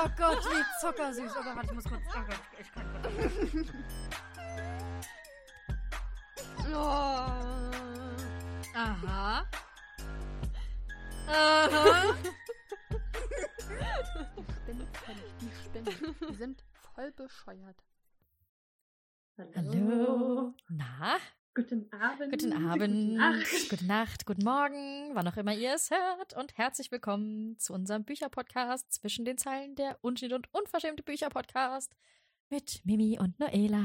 Oh Gott, wie zuckersüß. Oh Gott, ich muss kurz. Oh Gott, ich kann kurz. Oh. Aha. Aha. Die Spinnen die Spinnen. Die sind voll bescheuert. Hallo. Na? Guten Abend. Guten Gute Abend, Nacht. gute Nacht, guten Morgen, wann auch immer ihr es hört. Und herzlich willkommen zu unserem Bücherpodcast zwischen den Zeilen der Unschnitt und Unverschämte Bücherpodcast mit Mimi und Noela.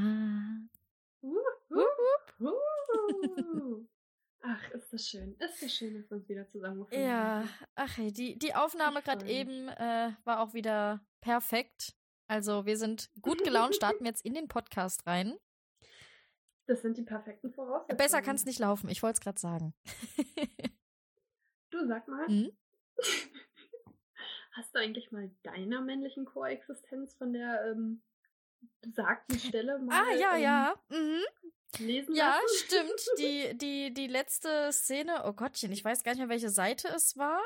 Uh, uh, uh. Ach, ist das schön. Ist das schön, dass wir uns wieder zusammengefunden Ja, haben. ach hey, die, die Aufnahme gerade eben äh, war auch wieder perfekt. Also wir sind gut gelaunt, starten jetzt in den Podcast rein. Das sind die perfekten Voraussetzungen. Besser kann es nicht laufen, ich wollte es gerade sagen. Du sag mal, Hm? hast du eigentlich mal deiner männlichen Koexistenz von der ähm, besagten Stelle mal Ah, ja, ähm, ja. Mhm. lesen Ja, lassen? stimmt. Die, die, die letzte Szene, oh Gottchen, ich weiß gar nicht mehr, welche Seite es war.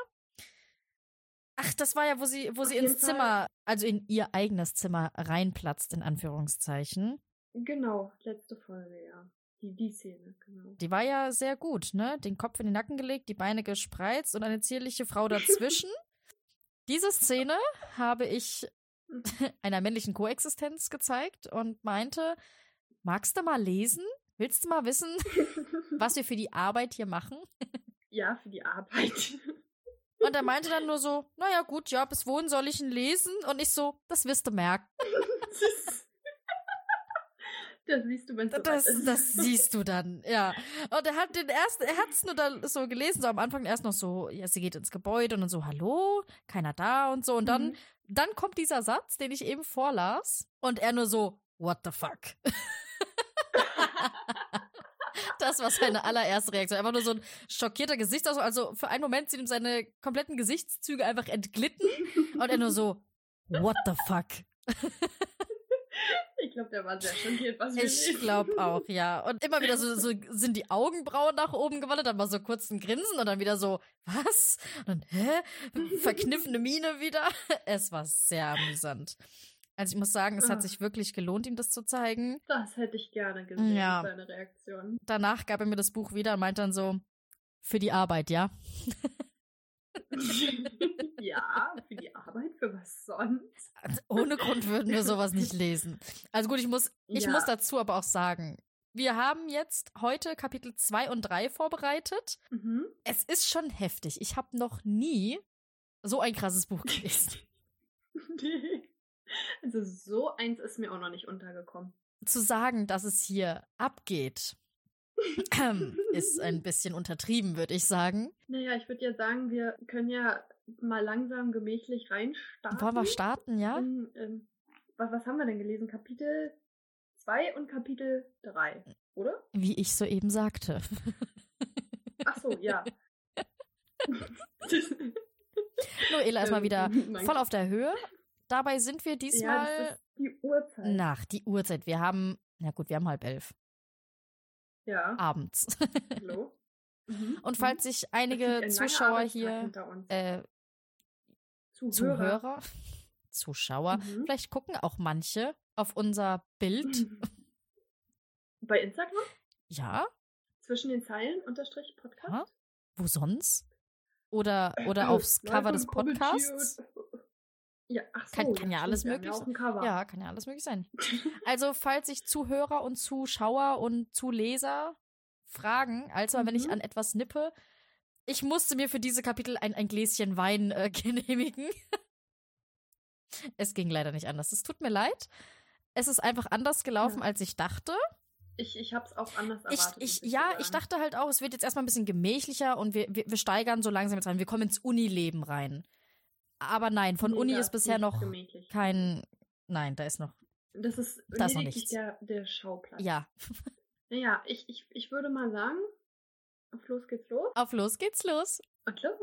Ach, das war ja, wo sie, wo Auf sie ins Fall. Zimmer, also in ihr eigenes Zimmer reinplatzt, in Anführungszeichen. Genau, letzte Folge, ja. Die, die Szene, genau. Die war ja sehr gut, ne? Den Kopf in den Nacken gelegt, die Beine gespreizt und eine zierliche Frau dazwischen. Diese Szene habe ich einer männlichen Koexistenz gezeigt und meinte, magst du mal lesen? Willst du mal wissen, was wir für die Arbeit hier machen? ja, für die Arbeit. Und er meinte dann nur so, naja gut, ja, bis wohin soll ich ihn lesen? Und ich so, das wirst du merken. Das siehst du, wenn es Das, das siehst du dann, ja. Und er hat den ersten, er hat's nur dann so gelesen, so am Anfang erst noch so, ja, sie geht ins Gebäude und dann so, hallo, keiner da und so. Und dann, Mhm. dann kommt dieser Satz, den ich eben vorlas. Und er nur so, what the fuck? Das war seine allererste Reaktion. Einfach nur so ein schockierter Gesichtsausdruck. Also für einen Moment sind ihm seine kompletten Gesichtszüge einfach entglitten. Und er nur so, what the fuck? Ich glaube, der war sehr schockiert, was wir Ich glaube auch, ja. Und immer wieder so, so sind die Augenbrauen nach oben gewandert, dann mal so kurz ein Grinsen und dann wieder so, was? Und dann, hä? Verkniffene Miene wieder. Es war sehr amüsant. Also ich muss sagen, es hat Ah. sich wirklich gelohnt, ihm das zu zeigen. Das hätte ich gerne gesehen, Ja. seine Reaktion. Danach gab er mir das Buch wieder und meinte dann so, für die Arbeit, ja. ja, für die Arbeit, für was sonst? Ohne Grund würden wir sowas nicht lesen. Also gut, ich muss, ich Ja. muss dazu aber auch sagen, wir haben jetzt heute Kapitel 2 und 3 vorbereitet. Mhm. Es ist schon heftig. Ich habe noch nie so ein krasses Buch gelesen. Also so eins ist mir auch noch nicht untergekommen. Zu sagen, dass es hier abgeht, ist ein bisschen untertrieben, würde ich sagen. Naja, ich würde ja sagen, wir können ja mal langsam gemächlich reinstarten. Wollen wir starten, ja? In, ähm, was, was haben wir denn gelesen? Kapitel 2 und Kapitel 3, oder? Wie ich soeben sagte. Ach so, ja. Noela ist mal Ähm, wieder voll auf der Höhe. Dabei sind wir ja, das diesmal ist die Uhrzeit. nach die Uhrzeit. Wir haben, na gut, wir haben halb elf Ja, abends. hallo. Mhm. Und falls sich einige ein Zuschauer hier, äh, Zuhörer. Zuschauer, Mhm. vielleicht gucken auch manche auf unser Bild. Bei Instagram? Ja, Zwischen den Zeilen unterstrich Podcast? Ja. wo sonst? Oder, oder Äh, aufs Cover des Podcasts? Ja, ach so. Kann- kann ja alles möglich haben Ja, kann ja alles möglich sein. Also, falls sich Zuhörer und Zuschauer und Zuleser fragen, also wenn ich Mhm. an etwas nippe, ich musste mir für diese Kapitel ein, ein Gläschen Wein äh, genehmigen. es ging leider nicht anders. Es tut mir leid. Es ist einfach anders gelaufen, Ja. als ich dachte. Ich, ich hab's auch anders Ich, erwartet. ich, muss ja, ich dachte halt auch, es wird jetzt erstmal ein bisschen gemächlicher und wir, wir, wir steigern so langsam jetzt rein. Wir kommen ins Unileben rein. Aber nein, von Uni ist bisher noch gemächlich. kein. Nein, da ist noch. Das ist Da ist noch nichts. der, der Schauplatz. Ja, Naja, ich, ich, ich würde mal sagen, auf los geht's los. auf los geht's los. Und los.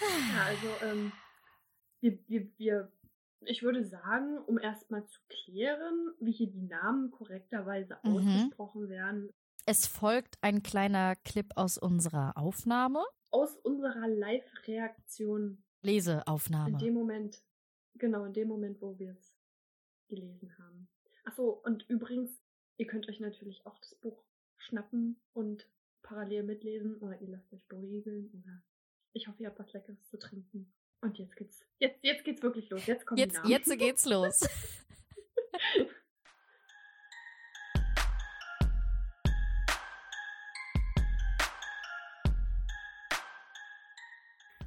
Ja, also, ähm, wir, wir, wir, ich würde sagen, um erstmal zu klären, wie hier die Namen korrekterweise Mhm. ausgesprochen werden, Es folgt ein kleiner Clip aus unserer Aufnahme. Aus unserer Live-Reaktion in Leseaufnahme. dem Moment, genau, in dem Moment, wo wir es gelesen haben. Ach so, und übrigens, ihr könnt euch natürlich auch das Buch schnappen und parallel mitlesen oder ihr lasst euch berieseln oder ich hoffe, ihr habt was Leckeres zu trinken. Und jetzt geht's, jetzt, jetzt geht's wirklich los. Jetzt die Jetzt, jetzt geht's los.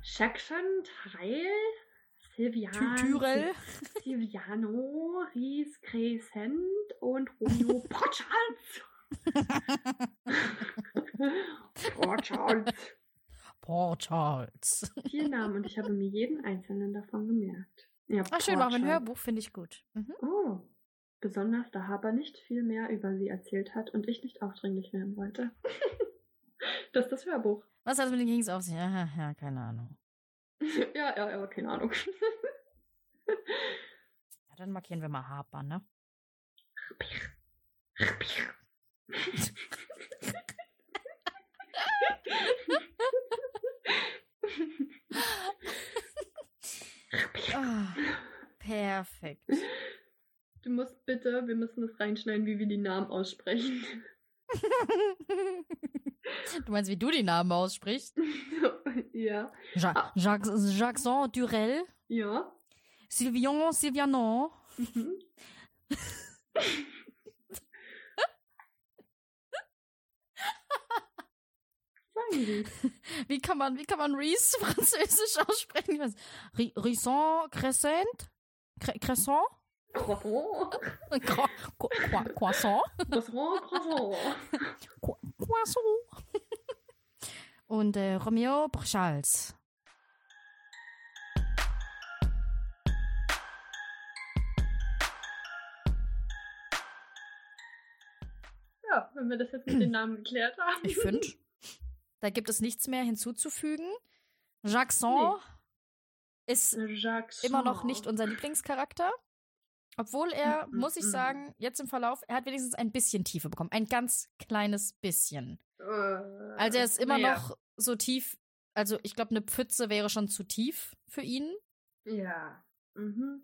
Jackson, Teil, Silvian, Tyrell. Silviano, Ries Crescent und Romeo Porchards. Porchards. Port Charles. Vier Namen und ich habe mir jeden einzelnen davon gemerkt. Ja, Ach, schön, machen wir ein. Hörbuch, finde ich gut. Mhm. Oh, besonders da Haber nicht viel mehr über sie erzählt hat und ich nicht aufdringlich werden wollte. das ist das Hörbuch. Was hat es mit den Kings auf sich? Ja, ja, keine Ahnung. ja, ja, ja, keine Ahnung. Ja, dann markieren wir mal Harper, ne? Ah, perfekt. Du musst bitte, wir müssen das reinschneiden, wie wir die Namen aussprechen. Du meinst, wie du die Namen aussprichst? ja. Ja Ah. Jacques, Jackson Durel, Ja. Sylvian Sylvianon, Mhm. Die. Wie kann man, wie kann man Reese französisch aussprechen? Ich weiß. Ri- Risson, Crescent? Cre Crescent? Croissant. Cro Cro Cro- Croissant? Croissant, Croissant. Cro Croissant. Und äh, Romeo Charles. Ja, wenn wir das jetzt mit den Namen geklärt haben. Ich finde, da gibt es nichts mehr hinzuzufügen. Jackson ist Jacques immer noch nicht unser Lieblingscharakter. Obwohl er, mm, muss ich mm. sagen, jetzt im Verlauf, er hat wenigstens ein bisschen Tiefe bekommen. Ein ganz kleines bisschen. Also er ist immer naja. noch so tief. Also ich glaube, eine Pfütze wäre schon zu tief für ihn. Ja. Mhm.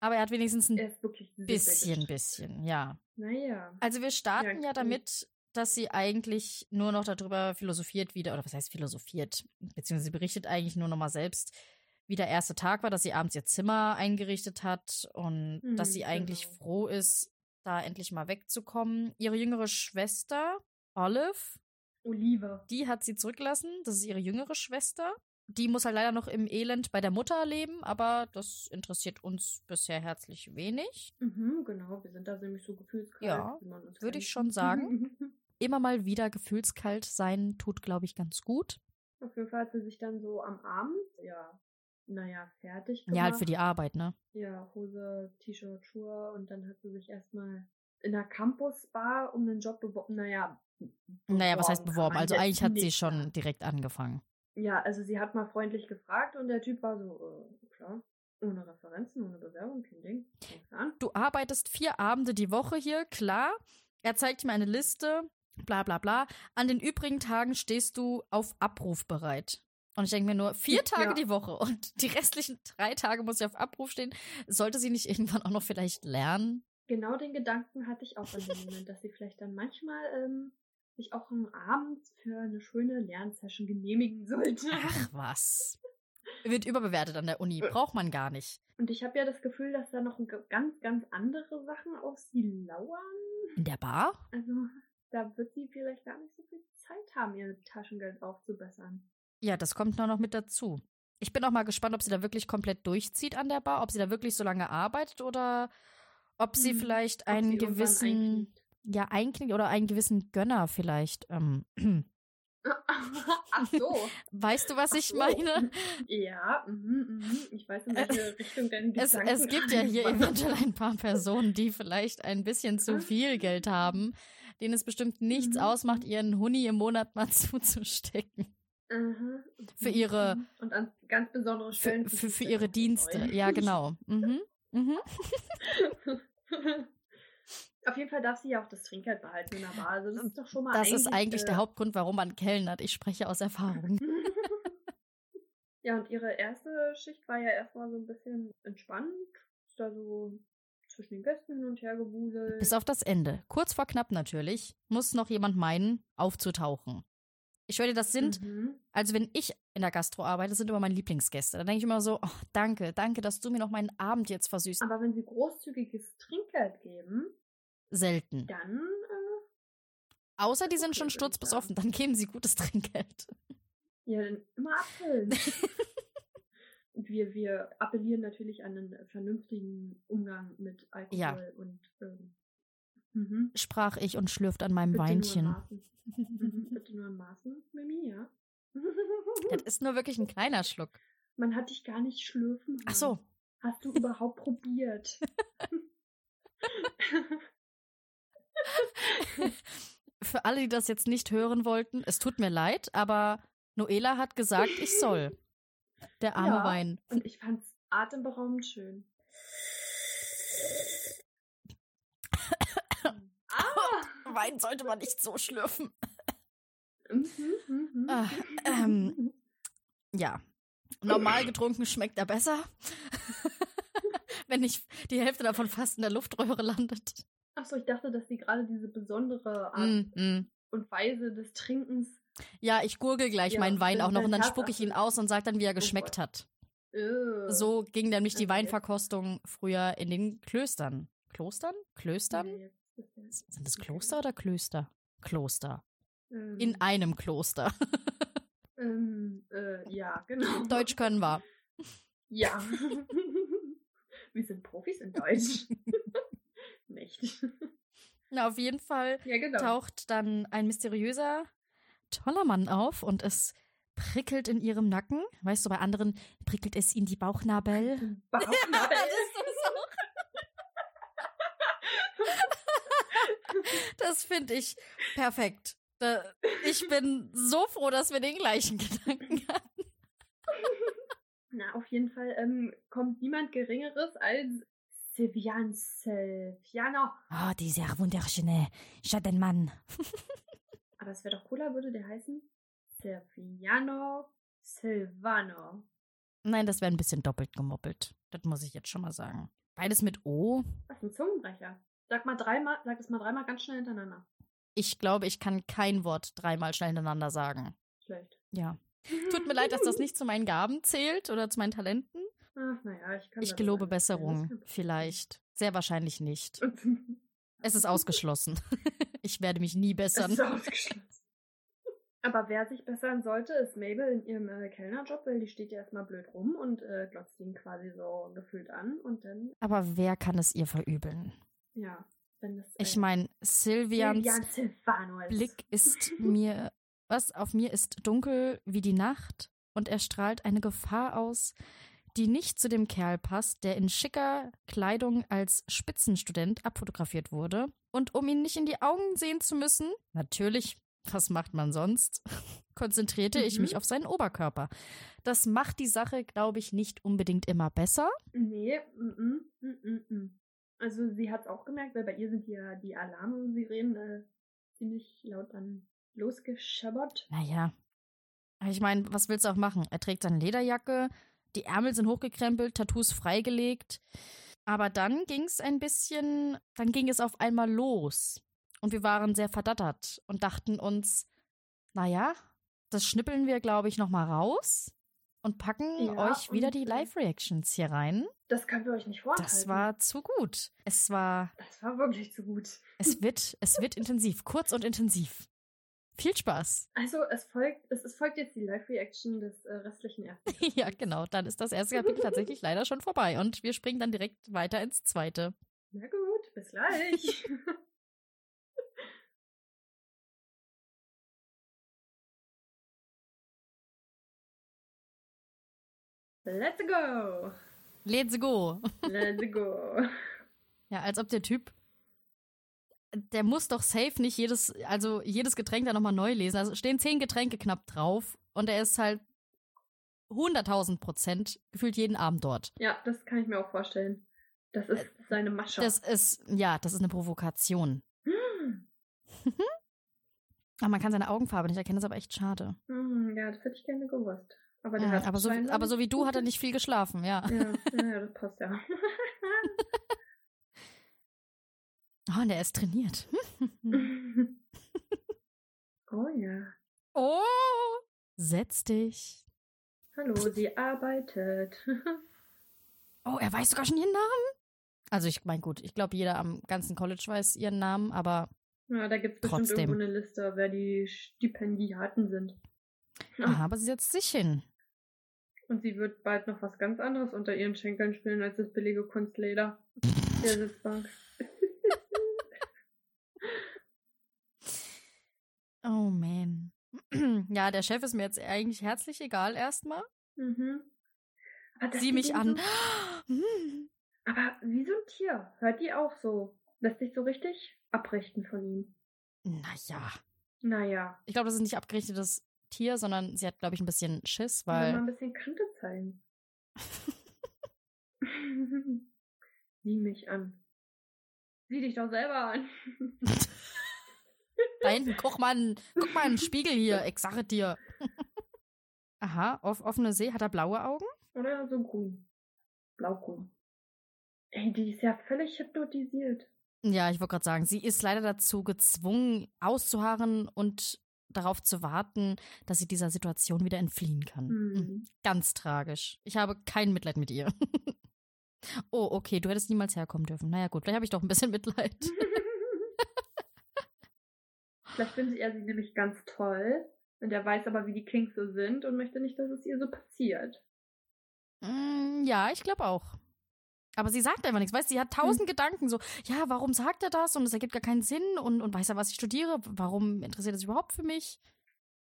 Aber er hat wenigstens ein Er bisschen, sehr bisschen, ja. Naja. Also wir starten Ja, ja damit, dass sie eigentlich nur noch darüber philosophiert wieder, oder was heißt philosophiert, beziehungsweise sie berichtet eigentlich nur noch mal selbst, wie der erste Tag war, dass sie abends ihr Zimmer eingerichtet hat und Hm, dass sie eigentlich genau. froh ist, da endlich mal wegzukommen. Ihre jüngere Schwester, Olive, Olive. die hat sie zurückgelassen. Das ist ihre jüngere Schwester. Die muss halt leider noch im Elend bei der Mutter leben, aber das interessiert uns bisher herzlich wenig. Mhm, genau, wir sind da nämlich so gefühlskalt. Ja, würde ich schon sagen. Immer mal wieder gefühlskalt sein tut, glaube ich, ganz gut. Auf jeden Fall hat sie sich dann so am Abend, ja, naja, fertig gemacht. Ja, halt für die Arbeit, ne? Ja, Hose, T-Shirt, Schuhe und dann hat sie sich erstmal in der Campus-Bar um einen Job beworben. Naja, Naja, was heißt beworben? Also eigentlich hat sie schon direkt angefangen. Ja, also sie hat mal freundlich gefragt und der Typ war so, äh, klar, ohne Referenzen, ohne Bewerbung, kein Ding. Du arbeitest vier Abende die Woche hier, klar. Er zeigt mir eine Liste, bla bla bla. An den übrigen Tagen stehst du auf Abruf bereit. Und ich denke mir nur, vier Tage Ja. die Woche und die restlichen drei Tage muss sie auf Abruf stehen. Sollte sie nicht irgendwann auch noch vielleicht lernen? Genau den Gedanken hatte ich auch in dem Moment, dass sie vielleicht dann manchmal ähm, sich auch am Abend für eine schöne Lernsession genehmigen sollte. Ach was. Wird überbewertet an der Uni, braucht man gar nicht. Und ich habe ja das Gefühl, dass da noch ganz, ganz andere Sachen auf sie lauern. In der Bar? Also da wird sie vielleicht gar nicht so viel Zeit haben, ihr Taschengeld aufzubessern. Ja, das kommt nur noch mit dazu. Ich bin auch mal gespannt, ob sie da wirklich komplett durchzieht an der Bar, ob sie da wirklich so lange arbeitet oder ob sie Hm, vielleicht einen sie gewissen, einknickt. ja, einknickt oder einen gewissen Gönner vielleicht. Ähm, Ach so. weißt du, was Ach ich so. meine? Ja, mhm, mhm. ich weiß, in welche Richtung deine Es, Gedanken es gibt ja hier eventuell ein paar Personen, die vielleicht ein bisschen zu viel Geld haben, denen es bestimmt nichts Mhm. ausmacht, ihren Huni im Monat mal zuzustecken. Mhm. Für ihre- Mhm. Und an ganz besondere Für, Stellen. für, für ihre Dienste. Ja, genau. Mhm. Mhm. Auf jeden Fall darf sie ja auch das Trinkgeld behalten in der Bar. Also das ist doch schon mal Das eigentlich, ist eigentlich äh, der Hauptgrund, warum man kellnert. Ich spreche aus Erfahrung. ja, und ihre erste Schicht war ja erstmal so ein bisschen entspannt. Ist da so zwischen den Gästen hin und her gewuselt. Bis auf das Ende. Kurz vor knapp natürlich, muss noch jemand meinen, aufzutauchen. Ich schwöre dir, das sind, Mhm. also wenn ich in der Gastro arbeite, sind immer meine Lieblingsgäste. Da denke ich immer so, oh, danke, danke, dass du mir noch meinen Abend jetzt versüßt. Aber wenn sie großzügiges Trinkgeld geben, Selten. dann äh, Außer die sind Okay, schon sturzbesoffen, dann geben sie gutes Trinkgeld. ja dann immer abfüllen. und wir, wir appellieren natürlich an einen vernünftigen Umgang mit Alkohol Ja. und ähm, mhm. Sprach ich und schlürft an meinem Bitte Nur in Weinchen. Mhm. Bitte nur in Maßen, Mimi, ja. Das ist nur wirklich ein kleiner Schluck. Man hat dich gar nicht schlürfen. hören. Ach so, Hast du überhaupt probiert? für alle, die das jetzt nicht hören wollten, es tut mir leid, aber Noela hat gesagt, ich soll. Der arme Ja. Wein. Und ich fand's atemberaubend schön. ah! Wein sollte man nicht so schlürfen. Mhm, mhm, Ah, mhm. ähm. Ja. Normal getrunken schmeckt er besser. Wenn nicht die Hälfte davon fast in der Luftröhre landet. Achso, ich dachte, dass sie gerade diese besondere Art Mm, mm. und Weise des Trinkens. Ja, ich gurgel gleich Ja, meinen Wein auch noch und dann spucke ich ihn aus und sage dann, wie er geschmeckt Gott. hat. So ging nämlich die Okay. Weinverkostung früher in den Klöstern. Klostern? Klöstern? Sind das Kloster oder Klöster? Kloster. ähm, In einem Kloster. ähm, äh, ja, genau. Deutsch können wir. Ja. Wir sind Profis in Deutsch. Nicht. Na, auf jeden Fall Ja, genau. taucht dann ein mysteriöser, toller Mann auf und es prickelt in ihrem Nacken. Weißt du, bei anderen prickelt es in die Bauchnabel. Bauchnabel. Das finde ich perfekt. Ich bin so froh, dass wir den gleichen Gedanken hatten. Na, auf jeden Fall ähm, kommt niemand Geringeres als Silvian Selfiano. Oh, dieser wunderschöne Schattenmann. Aber es wäre doch cooler, würde der heißen Silviano Silvano. Nein, das wäre ein bisschen doppelt gemoppelt. Das muss ich jetzt schon mal sagen. Beides mit O. Was ist ein Zungenbrecher? Sag mal dreimal, sag es mal dreimal ganz schnell hintereinander. Ich glaube, ich kann kein Wort dreimal schnell hintereinander sagen. Schlecht. Ja. Tut mir leid, dass das nicht zu meinen Gaben zählt oder zu meinen Talenten. Ach, naja, ich kann Ich das gelobe Besserung. das Vielleicht. Sehr wahrscheinlich nicht. Es ist ausgeschlossen. Ich werde mich nie Es bessern. ist ausgeschlossen. Aber wer sich bessern sollte, ist Mabel in ihrem äh, Kellnerjob, weil die steht ja erstmal blöd rum und äh, glotzt ihn quasi so gefühlt an und dann, Aber wer kann es ihr verübeln? ja, wenn das. Ich äh, meine, Silvians Silvian. Blick ist mir, was auf mir ist dunkel wie die Nacht und er strahlt eine Gefahr aus, die nicht zu dem Kerl passt, der in schicker Kleidung als Spitzenstudent abfotografiert wurde. Und um ihn nicht in die Augen sehen zu müssen, natürlich, was macht man sonst, konzentrierte ich Mhm. mich auf seinen Oberkörper. Das macht die Sache, glaube ich, nicht unbedingt immer besser. Nee, mm, mm, mm, mm. Also sie hat es auch gemerkt, weil bei ihr sind ja die Alarmsirenen äh, ziemlich laut dann losgeschabbert. Naja. Ich meine, was willst du auch machen? Er trägt seine Lederjacke, die Ärmel sind hochgekrempelt, Tattoos freigelegt. Aber dann ging es ein bisschen, dann ging es auf einmal los. Und wir waren sehr verdattert und dachten uns, naja, das schnippeln wir, glaube ich, nochmal raus und packen Ja, euch wieder die Live-Reactions hier rein. Das könnt ihr euch nicht vorstellen. Das war zu gut. Es war, Das war wirklich zu gut. es wird, es wird intensiv, kurz und intensiv. Viel Spaß. Also es folgt, es, es folgt jetzt die Live-Reaction des äh, restlichen ersten. Ja, genau. Dann ist das erste Kapitel tatsächlich leider schon vorbei und wir springen dann direkt weiter ins zweite. Na gut, bis gleich. Let's go. Let's go. Let's go. Ja, als ob der Typ, der muss doch safe nicht jedes, also jedes Getränk da nochmal neu lesen. Also stehen zehn Getränke knapp drauf und er ist halt 100.000 Prozent gefühlt jeden Abend dort. Ja, das kann ich mir auch vorstellen. Das ist seine Masche. Das ist, ja, das ist eine Provokation. Hm. Aber man kann seine Augenfarbe nicht erkennen, das ist aber echt schade. Hm, ja, das hätte ich gerne gewusst. Aber, der Mhm, hat aber, so, aber so wie du hat er nicht viel geschlafen. Ja, ja, ja, das passt ja. Oh, und er ist trainiert. oh ja. Oh, setz dich. Hallo, sie arbeitet. Oh, er weiß sogar schon ihren Namen. Also ich meine, gut, ich glaube, jeder am ganzen College weiß ihren Namen, aber ja, da gibt es bestimmt Trotzdem. irgendwo eine Liste, wer die Stipendiaten sind. aha, aber sie setzt sich hin. Und sie wird bald noch was ganz anderes unter ihren Schenkeln spielen als das billige Kunstleder der Sitzbank. Oh man. Ja, der Chef ist mir jetzt eigentlich herzlich egal erstmal. mhm. Aber dass Sieh mich an. So, aber wie so ein Tier. Hört die auch so. Lässt sich so richtig abrichten von ihm. Naja. Naja. Ich glaube, das ist nicht abgerichtetes Tier, sondern sie hat, glaube ich, ein bisschen Schiss, Weil mal weil. ein bisschen Kante zeigen. Sieh mich an. Sieh dich doch selber an. Da hinten, guck mal, in- guck mal in den Spiegel hier, ich sage dir. Aha, auf offene See, hat er blaue Augen? Oder so grün. Blaugrün. Ey, die ist ja völlig hypnotisiert. Ja, ich wollte gerade sagen, sie ist leider dazu gezwungen, auszuharren und darauf zu warten, dass sie dieser Situation wieder entfliehen kann. Mhm. Hm. Ganz tragisch. Ich habe kein Mitleid mit ihr. oh, okay, du hättest niemals herkommen dürfen. Naja, gut, vielleicht habe ich doch ein bisschen Mitleid. Vielleicht findet er sie nämlich ganz toll. Und er weiß aber, wie die Kings so sind und möchte nicht, dass es ihr so passiert. Mm, ja, ich glaube auch. Aber sie sagt einfach nichts. Weißt du, sie hat tausend Gedanken. So, ja, warum sagt er das? Und es ergibt gar keinen Sinn. Und, und weiß er, was ich studiere? Warum interessiert er sich überhaupt für mich?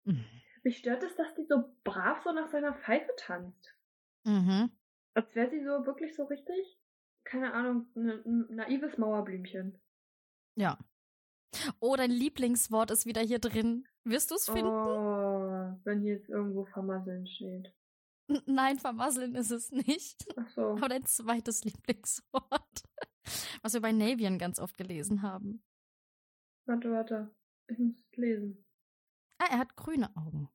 Mm. Mich stört es, dass die so brav so nach seiner Pfeife tanzt. Mhm. Als wäre sie so wirklich so richtig, keine Ahnung, ne- ein naives Mauerblümchen. Ja. Oh, dein Lieblingswort ist wieder hier drin. Wirst du es finden? Oh, wenn hier jetzt irgendwo vermasseln steht. Nein, vermasseln ist es nicht. Ach so. Aber dein zweites Lieblingswort. Was wir bei Navian ganz oft gelesen haben. Warte, warte. Ich muss es lesen. Ah, er hat grüne Augen.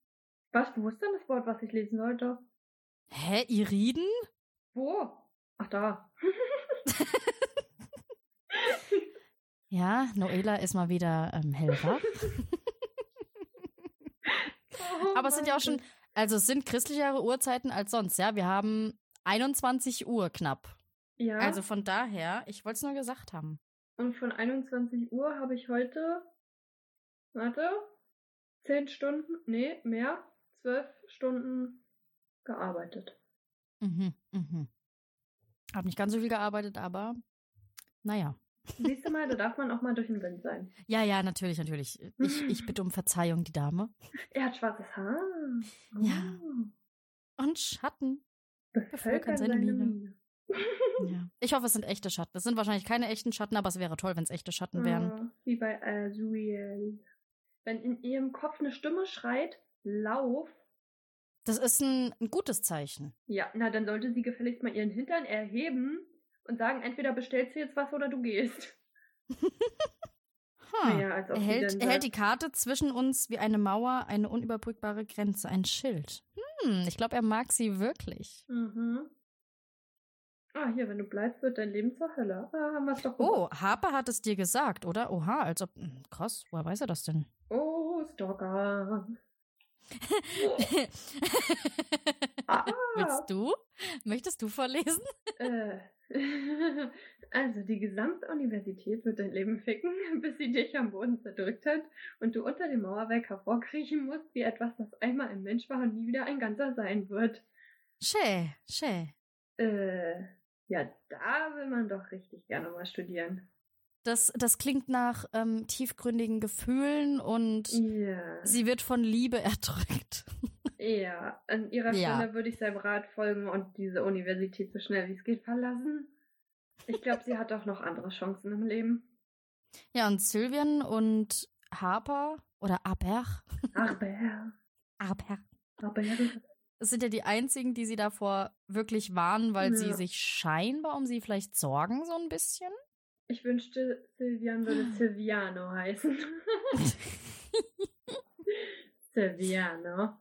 Was? Wo ist denn das Wort, was ich lesen sollte? Hä, Iriden? Wo? Ach, da. Ja, Noela ist mal wieder ähm, hellwach. Oh Aber es sind ja auch schon, also es sind christlichere Uhrzeiten als sonst, ja. Wir haben 21 Uhr knapp. Ja. Also von daher, ich wollte es nur gesagt haben. Und von 21 Uhr habe ich heute, warte, 10 Stunden, nee, mehr, 12 Stunden gearbeitet. Mhm, mhm. Hab nicht ganz so viel gearbeitet, aber naja. Siehst du mal, da darf man auch mal durch den Wind sein. Ja, ja, natürlich, natürlich. Ich, ich bitte um Verzeihung, die Dame. Er hat schwarzes Haar. Ja. Oh. Und Schatten. Bevölkern seine. Mine. Ja. Ich hoffe, es sind echte Schatten. Es sind wahrscheinlich keine echten Schatten, aber es wäre toll, wenn es echte Schatten wären. Ah, Wie bei Azriel. Wenn in ihrem Kopf eine Stimme schreit, lauf, Das ist ein, ein gutes Zeichen. ja, na, dann sollte sie gefälligst mal ihren Hintern erheben und sagen, entweder bestellst du jetzt was oder du gehst. Ha. Naja, er, hält, er hält die Karte zwischen uns wie eine Mauer, eine unüberbrückbare Grenze, ein Schild. Hm, ich glaube, er mag sie wirklich. Mhm. Ah, hier, wenn du bleibst, wird dein Leben zur Hölle. Ah, haben wir es doch Oh. Harper hat es dir gesagt, oder? Oha, als ob. hm, Krass, woher weiß er das denn? Oh, Stalker. Ah. Willst du? Möchtest du vorlesen? Äh, also, die gesamte Universität wird dein Leben ficken, bis sie dich am Boden zerdrückt hat und du unter dem Mauerwerk hervorkriechen musst, wie etwas, das einmal ein Mensch war und nie wieder ein ganzer sein wird. Schä, schä. Äh, ja, da will man doch richtig gerne mal studieren. Das, das klingt nach ähm, tiefgründigen Gefühlen und Ja. sie wird von Liebe erdrückt. Ja, an ihrer Ja. Stelle würde ich seinem Rat folgen und diese Universität so schnell wie es geht verlassen. Ich glaube, sie hat auch noch andere Chancen im Leben. Ja, und Sylvian und Harper oder Aber, Aber, Aber, aber, sind ja die einzigen, die sie davor wirklich warnen, weil sie Ja. sich scheinbar um sie vielleicht sorgen, so ein bisschen. Ich wünschte, Silvian würde Silviano heißen. Silviano.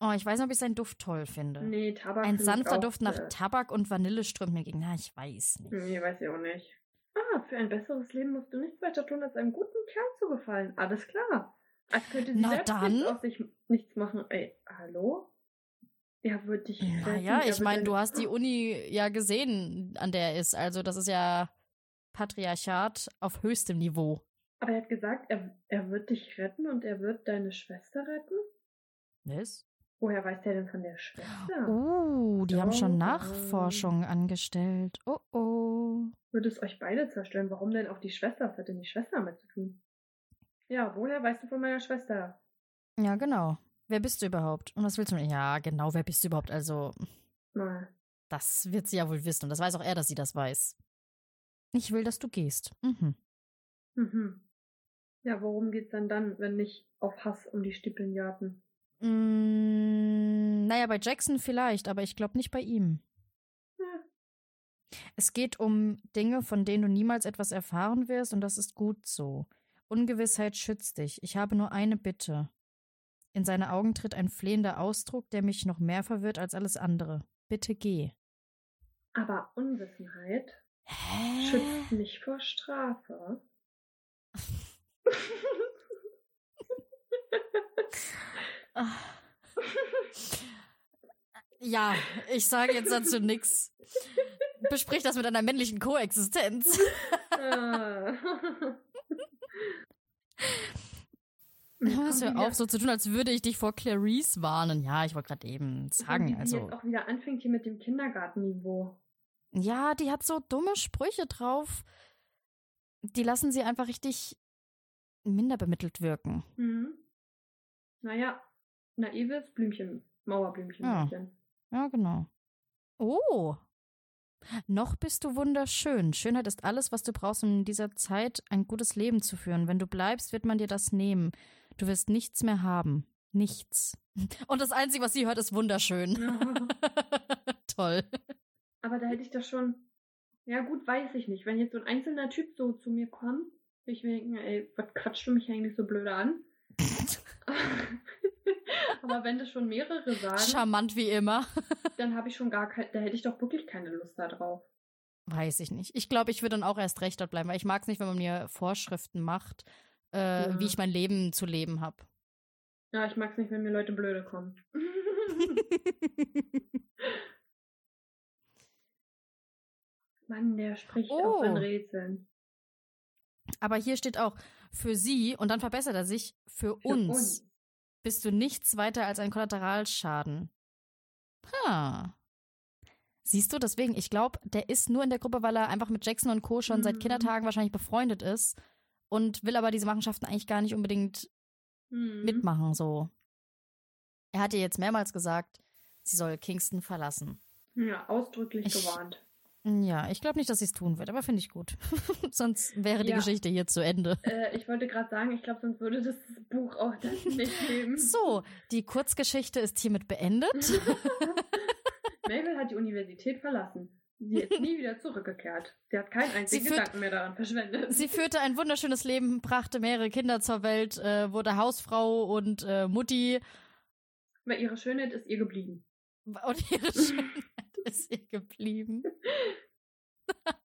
Oh, ich weiß nicht, ob ich seinen Duft toll finde. Nee, Tabak. Ein ich sanfter Duft nach äh, Tabak und Vanille strömt mir gegen. Na, ich weiß nicht. Nee, weiß ich auch nicht. Ah, für ein besseres Leben musst du nichts weiter tun, als einem guten Kerl zu gefallen. Alles klar. Als könnte sie Na selbst dann. aus sich nichts machen. Ey, hallo? Er wird dich retten. Naja, er ich meine, du hast die Uni ja gesehen, an der er ist. Also, das ist ja Patriarchat auf höchstem Niveau. Aber er hat gesagt, er, er wird dich retten und er wird deine Schwester retten? Was? Woher weiß der denn von der Schwester? Oh, die haben schon Nachforschungen angestellt. Oh, oh. Würde es euch beide zerstören? Warum denn auch die Schwester? Was hat denn die Schwester damit zu tun? Ja, woher weißt du von meiner Schwester? Ja, genau. Wer bist du überhaupt? Und was willst du Ja, genau, wer bist du überhaupt? Also, Mal. das wird sie ja wohl wissen. Und das weiß auch er, dass sie das weiß. Ich will, dass du gehst. Mhm. Mhm. Ja, worum geht's dann dann, wenn nicht auf Hass um die Stipendiaten? Mm, naja, bei Jackson vielleicht, aber ich glaube nicht bei ihm. Ja. Es geht um Dinge, von denen du niemals etwas erfahren wirst, und das ist gut so. Ungewissheit schützt dich. Ich habe nur eine Bitte. In seine Augen tritt ein flehender Ausdruck, der mich noch mehr verwirrt als alles andere. Bitte geh. Aber Unwissenheit Hä? schützt nicht vor Strafe. Ah. Ja, ich sage jetzt dazu nix. Besprich das mit einer männlichen Koexistenz. Ah. Hör Kommen auf, so zu tun, als würde ich dich vor Clarice warnen. Ja, ich wollte gerade eben sagen, also. jetzt auch wieder anfängt hier mit dem Kindergartenniveau. Ja, die hat so dumme Sprüche drauf. Die lassen sie einfach richtig minder bemittelt wirken. Mhm. Naja, naives Blümchen, Mauerblümchen. Ja. Ja, genau. Oh. Noch bist du wunderschön. Schönheit ist alles, was du brauchst, um in dieser Zeit ein gutes Leben zu führen. Wenn du bleibst, wird man dir das nehmen. Du wirst nichts mehr haben. Nichts. Und das Einzige, was sie hört, ist wunderschön. Ja. Toll. Aber da hätte ich das schon. Ja, gut, weiß ich nicht. Wenn jetzt so ein einzelner Typ so zu mir kommt, würde ich mir denken, ey, was quatscht du mich eigentlich so blöde an? Aber wenn das schon mehrere sagen, Charmant wie immer. dann habe ich schon gar kein, da hätte ich doch wirklich keine Lust da drauf. Weiß ich nicht. Ich glaube, ich würde dann auch erst recht dort bleiben, weil ich mag es nicht, wenn man mir Vorschriften macht, äh, Ja. wie ich mein Leben zu leben habe. Ja, ich mag es nicht, wenn mir Leute blöde kommen. Mann, der spricht auch in Oh. Rätseln. Aber hier steht auch, für sie, und dann verbessert er sich, für, Für uns, bist du nichts weiter als ein Kollateralschaden. Ha. Siehst du, deswegen, ich glaube, der ist nur in der Gruppe, weil er einfach mit Jackson und Co. schon seit Mhm. Kindertagen wahrscheinlich befreundet ist und will aber diese Machenschaften eigentlich gar nicht unbedingt Mhm. mitmachen, so. Er hat ihr jetzt mehrmals gesagt, sie soll Kingston verlassen. Ja, ausdrücklich Ich- gewarnt. Ja, ich glaube nicht, dass sie es tun wird, aber finde ich gut. Sonst wäre die Ja. Geschichte hier zu Ende. Äh, ich wollte gerade sagen, ich glaube, sonst würde das Buch auch das nicht geben. So, die Kurzgeschichte ist hiermit beendet. Mabel hat die Universität verlassen. Sie ist nie wieder zurückgekehrt. Sie hat keinen einzigen führt- Gedanken mehr daran verschwendet. Sie führte ein wunderschönes Leben, brachte mehrere Kinder zur Welt, äh, wurde Hausfrau und äh, Mutti. Weil ihre Schönheit ist ihr geblieben. Und ihre Schönheit ist ihr geblieben.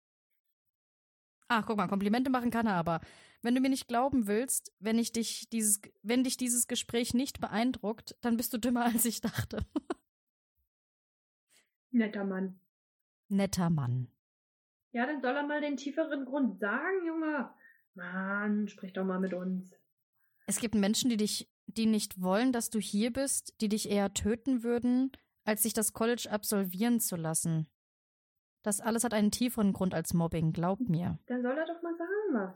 Ach, guck mal, Komplimente machen kann er aber. Wenn du mir nicht glauben willst, wenn ich dich dieses, wenn dich dieses Gespräch nicht beeindruckt, dann bist du dümmer, als ich dachte. Netter Mann. Netter Mann. Ja, dann soll er mal den tieferen Grund sagen, Junge. Mann, sprich doch mal mit uns. Es gibt Menschen, die dich, die nicht wollen, dass du hier bist, die dich eher töten würden, als sich das College absolvieren zu lassen. Das alles hat einen tieferen Grund als Mobbing, glaub mir. Dann soll er doch mal sagen was.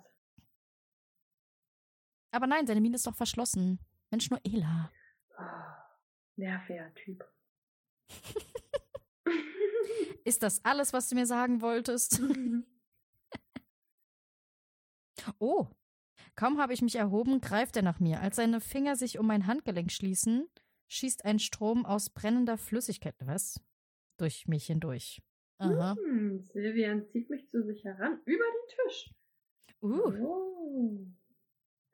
Aber nein, seine Miene ist doch verschlossen. Mensch, nur Ela. Oh, nerviger Typ. Ist das alles, was du mir sagen wolltest? Oh. Kaum habe ich mich erhoben, greift er nach mir. Als seine Finger sich um mein Handgelenk schließen, schießt ein Strom aus brennender Flüssigkeit. Was? Durch mich hindurch. Aha. Hm, Silvian zieht mich zu sich heran, über den Tisch. Uh. Oh.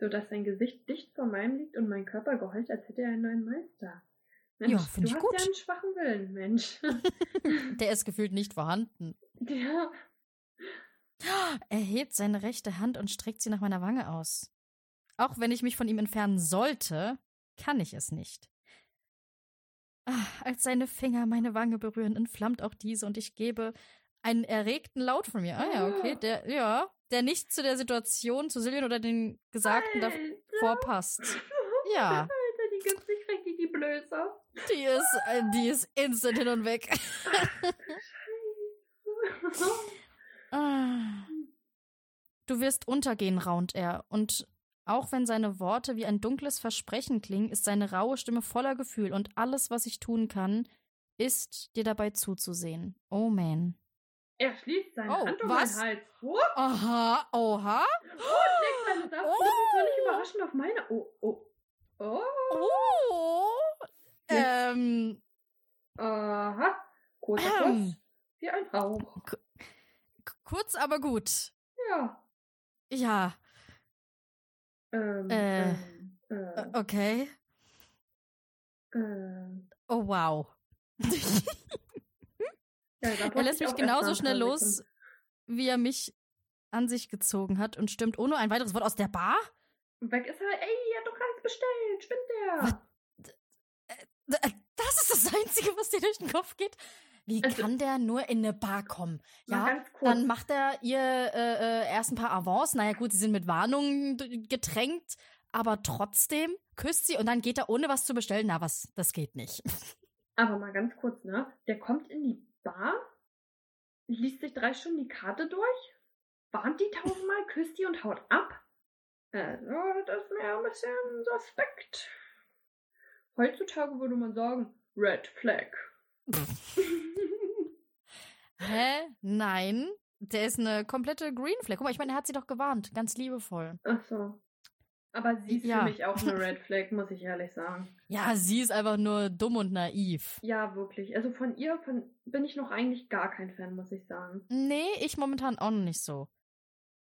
So dass sein Gesicht dicht vor meinem liegt und mein Körper gehorcht, als hätte er einen neuen Meister. Mensch, Ja, find du ich hast gut. ja einen schwachen Willen, Mensch. Der ist gefühlt nicht vorhanden. ja. Er hebt seine rechte Hand und streckt sie nach meiner Wange aus. Auch wenn ich mich von ihm entfernen sollte, kann ich es nicht. Ah, als seine Finger meine Wange berühren, entflammt auch diese und ich gebe einen erregten Laut von mir. Ah ja, okay, der, ja, der nicht zu der Situation, zu Silvien oder den Gesagten Alter. davor passt. Ja. Alter, die gibt sich richtig die Blöße. Die ist, äh, die ist instant hin und weg. Ah. Du wirst untergehen, raunt er. Und auch wenn seine Worte wie ein dunkles Versprechen klingen, ist seine raue Stimme voller Gefühl und alles, was ich tun kann, ist, dir dabei zuzusehen. Oh man. er schließt seine Oh, Hand um was? meinen Hals. Oh, Aha, oha. und legt seine Saft Oh. völlig überraschend auf meine. Oh, oh. Oh. Oh. Ähm, Aha. Kurzer Ähm. Kuss. Wie ein Rauch. kurz, aber gut. Ja. Ja, Ähm, Äh. ähm, äh, äh, okay. äh. Oh wow. Ja, Er lässt ich mich genauso schnell los, wie er mich an sich gezogen hat und stimmt ohne ein weiteres Wort aus der Bar? Weg ist er. Ey, er hat doch gar nichts bestellt. Spinnt der? D- äh, Das ist das Einzige, was dir durch den Kopf geht? Wie Also- kann der nur in eine Bar kommen? Ja, ganz kurz. dann macht er ihr äh, äh, erst ein paar Avants. Naja, gut, sie sind mit Warnungen getränkt, aber trotzdem küsst sie und dann geht er ohne was zu bestellen. Na, was, das geht nicht. Aber mal ganz kurz, ne? Der kommt in die Bar, liest sich drei Stunden die Karte durch, warnt die tausendmal, küsst die und haut ab. Also, das ist mir ein bisschen suspekt. Heutzutage würde man sagen, Red Flag. Hä? Nein. Der ist eine komplette Green Flag. Guck mal, ich meine, er hat sie doch gewarnt. Ganz liebevoll. Ach so. Aber sie ist Ja. für mich auch eine Red Flag, muss ich ehrlich sagen. Ja, sie ist einfach nur dumm und naiv. Ja, wirklich. Also von ihr von, bin ich noch eigentlich gar kein Fan, muss ich sagen. Nee, ich momentan auch noch nicht so.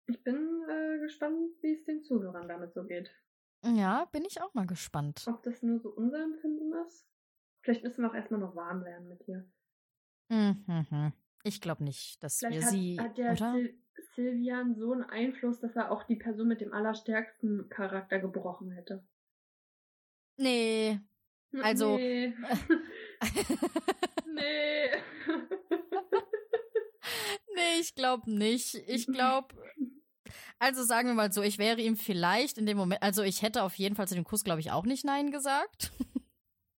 Ich bin äh, gespannt, wie es den Zuhörern damit so geht. Ja, bin ich auch mal gespannt. Ob das nur so unser Empfinden ist? Vielleicht müssen wir auch erstmal noch warm werden mit ihr. Mhm. Ich glaube nicht, dass Vielleicht wir hat, sie, hat der oder? Sil Silvian so einen Einfluss, dass er auch die Person mit dem allerstärksten Charakter gebrochen hätte. Nee. Also- Nee. nee. nee, ich glaube nicht. Ich glaube. Also sagen wir mal so, ich wäre ihm vielleicht in dem Moment, also ich hätte auf jeden Fall zu dem Kuss, glaube ich, auch nicht Nein gesagt.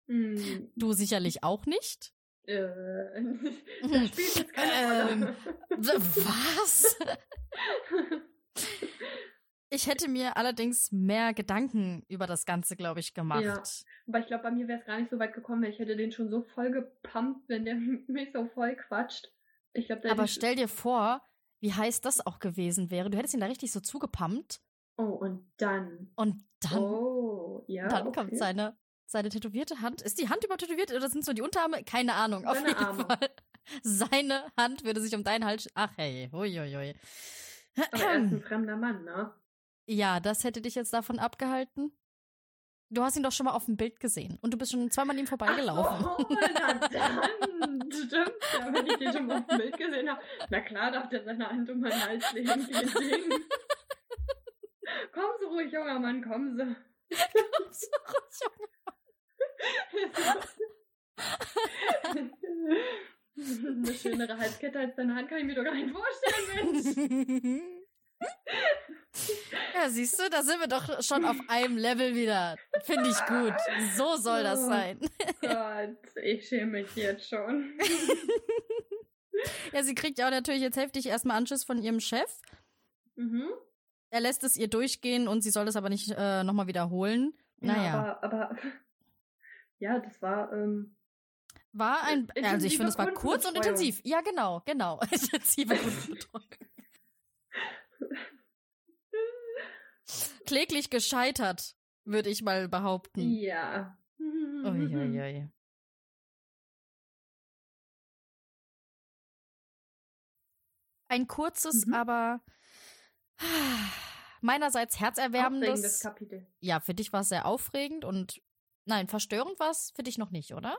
Hm, Du sicherlich auch nicht. äh, das spielt jetzt keine Ähm, Rolle. Was? Ich hätte mir allerdings mehr Gedanken über das Ganze, glaube ich, gemacht. Ja. Aber ich glaube, bei mir wäre es gar nicht so weit gekommen, weil ich hätte den schon so voll gepumpt, wenn der mich so voll quatscht. Ich glaube, da Aber stell dir vor, wie heiß das auch gewesen wäre. Du hättest ihn da richtig so zugepumpt Oh, und dann. und dann, oh, ja. dann okay. kommt seine, seine tätowierte Hand. Ist die Hand übertätowiert oder sind es nur die Unterarme? Keine Ahnung. Auf Seine jeden Arme. Fall. Seine Hand würde sich um deinen Hals. Ach hey, huiuiui. Aber er ist ein fremder Mann, ne? Ja, das hätte dich jetzt davon abgehalten. Du hast ihn doch schon mal auf dem Bild gesehen und du bist schon zweimal an ihm vorbeigelaufen. Ach so, na dann. Stimmt, ja, wenn ich den schon mal auf dem Bild gesehen habe. Na klar darf der seine Hand um meinen Hals legen. Kommen Sie ruhig, junger Mann, kommen Sie. Eine schönere Halskette als deine Hand kann ich mir doch gar nicht vorstellen, Mensch. ja, siehst du, da sind wir doch schon auf einem Level wieder. Finde ich gut. So soll das sein. Gott, ich schäme mich jetzt schon. Ja, sie kriegt ja auch natürlich jetzt heftig erstmal Anschiss von ihrem Chef. Mhm. Er lässt es ihr durchgehen und sie soll das aber nicht äh, nochmal wiederholen. Naja. Ja, aber, aber ja, das war, ähm, War ein, Intensive also ich finde, es war kurz und intensiv. Ja, genau, genau. Intensive Kundenbetreuung. Kläglich gescheitert, würde ich mal behaupten. ja. Uiuiui. Ein kurzes, Mhm. aber meinerseits Aufregendes herzerwärmendes. Kapitel. Ja, für dich war es sehr aufregend und nein, verstörend war es für dich noch nicht, oder?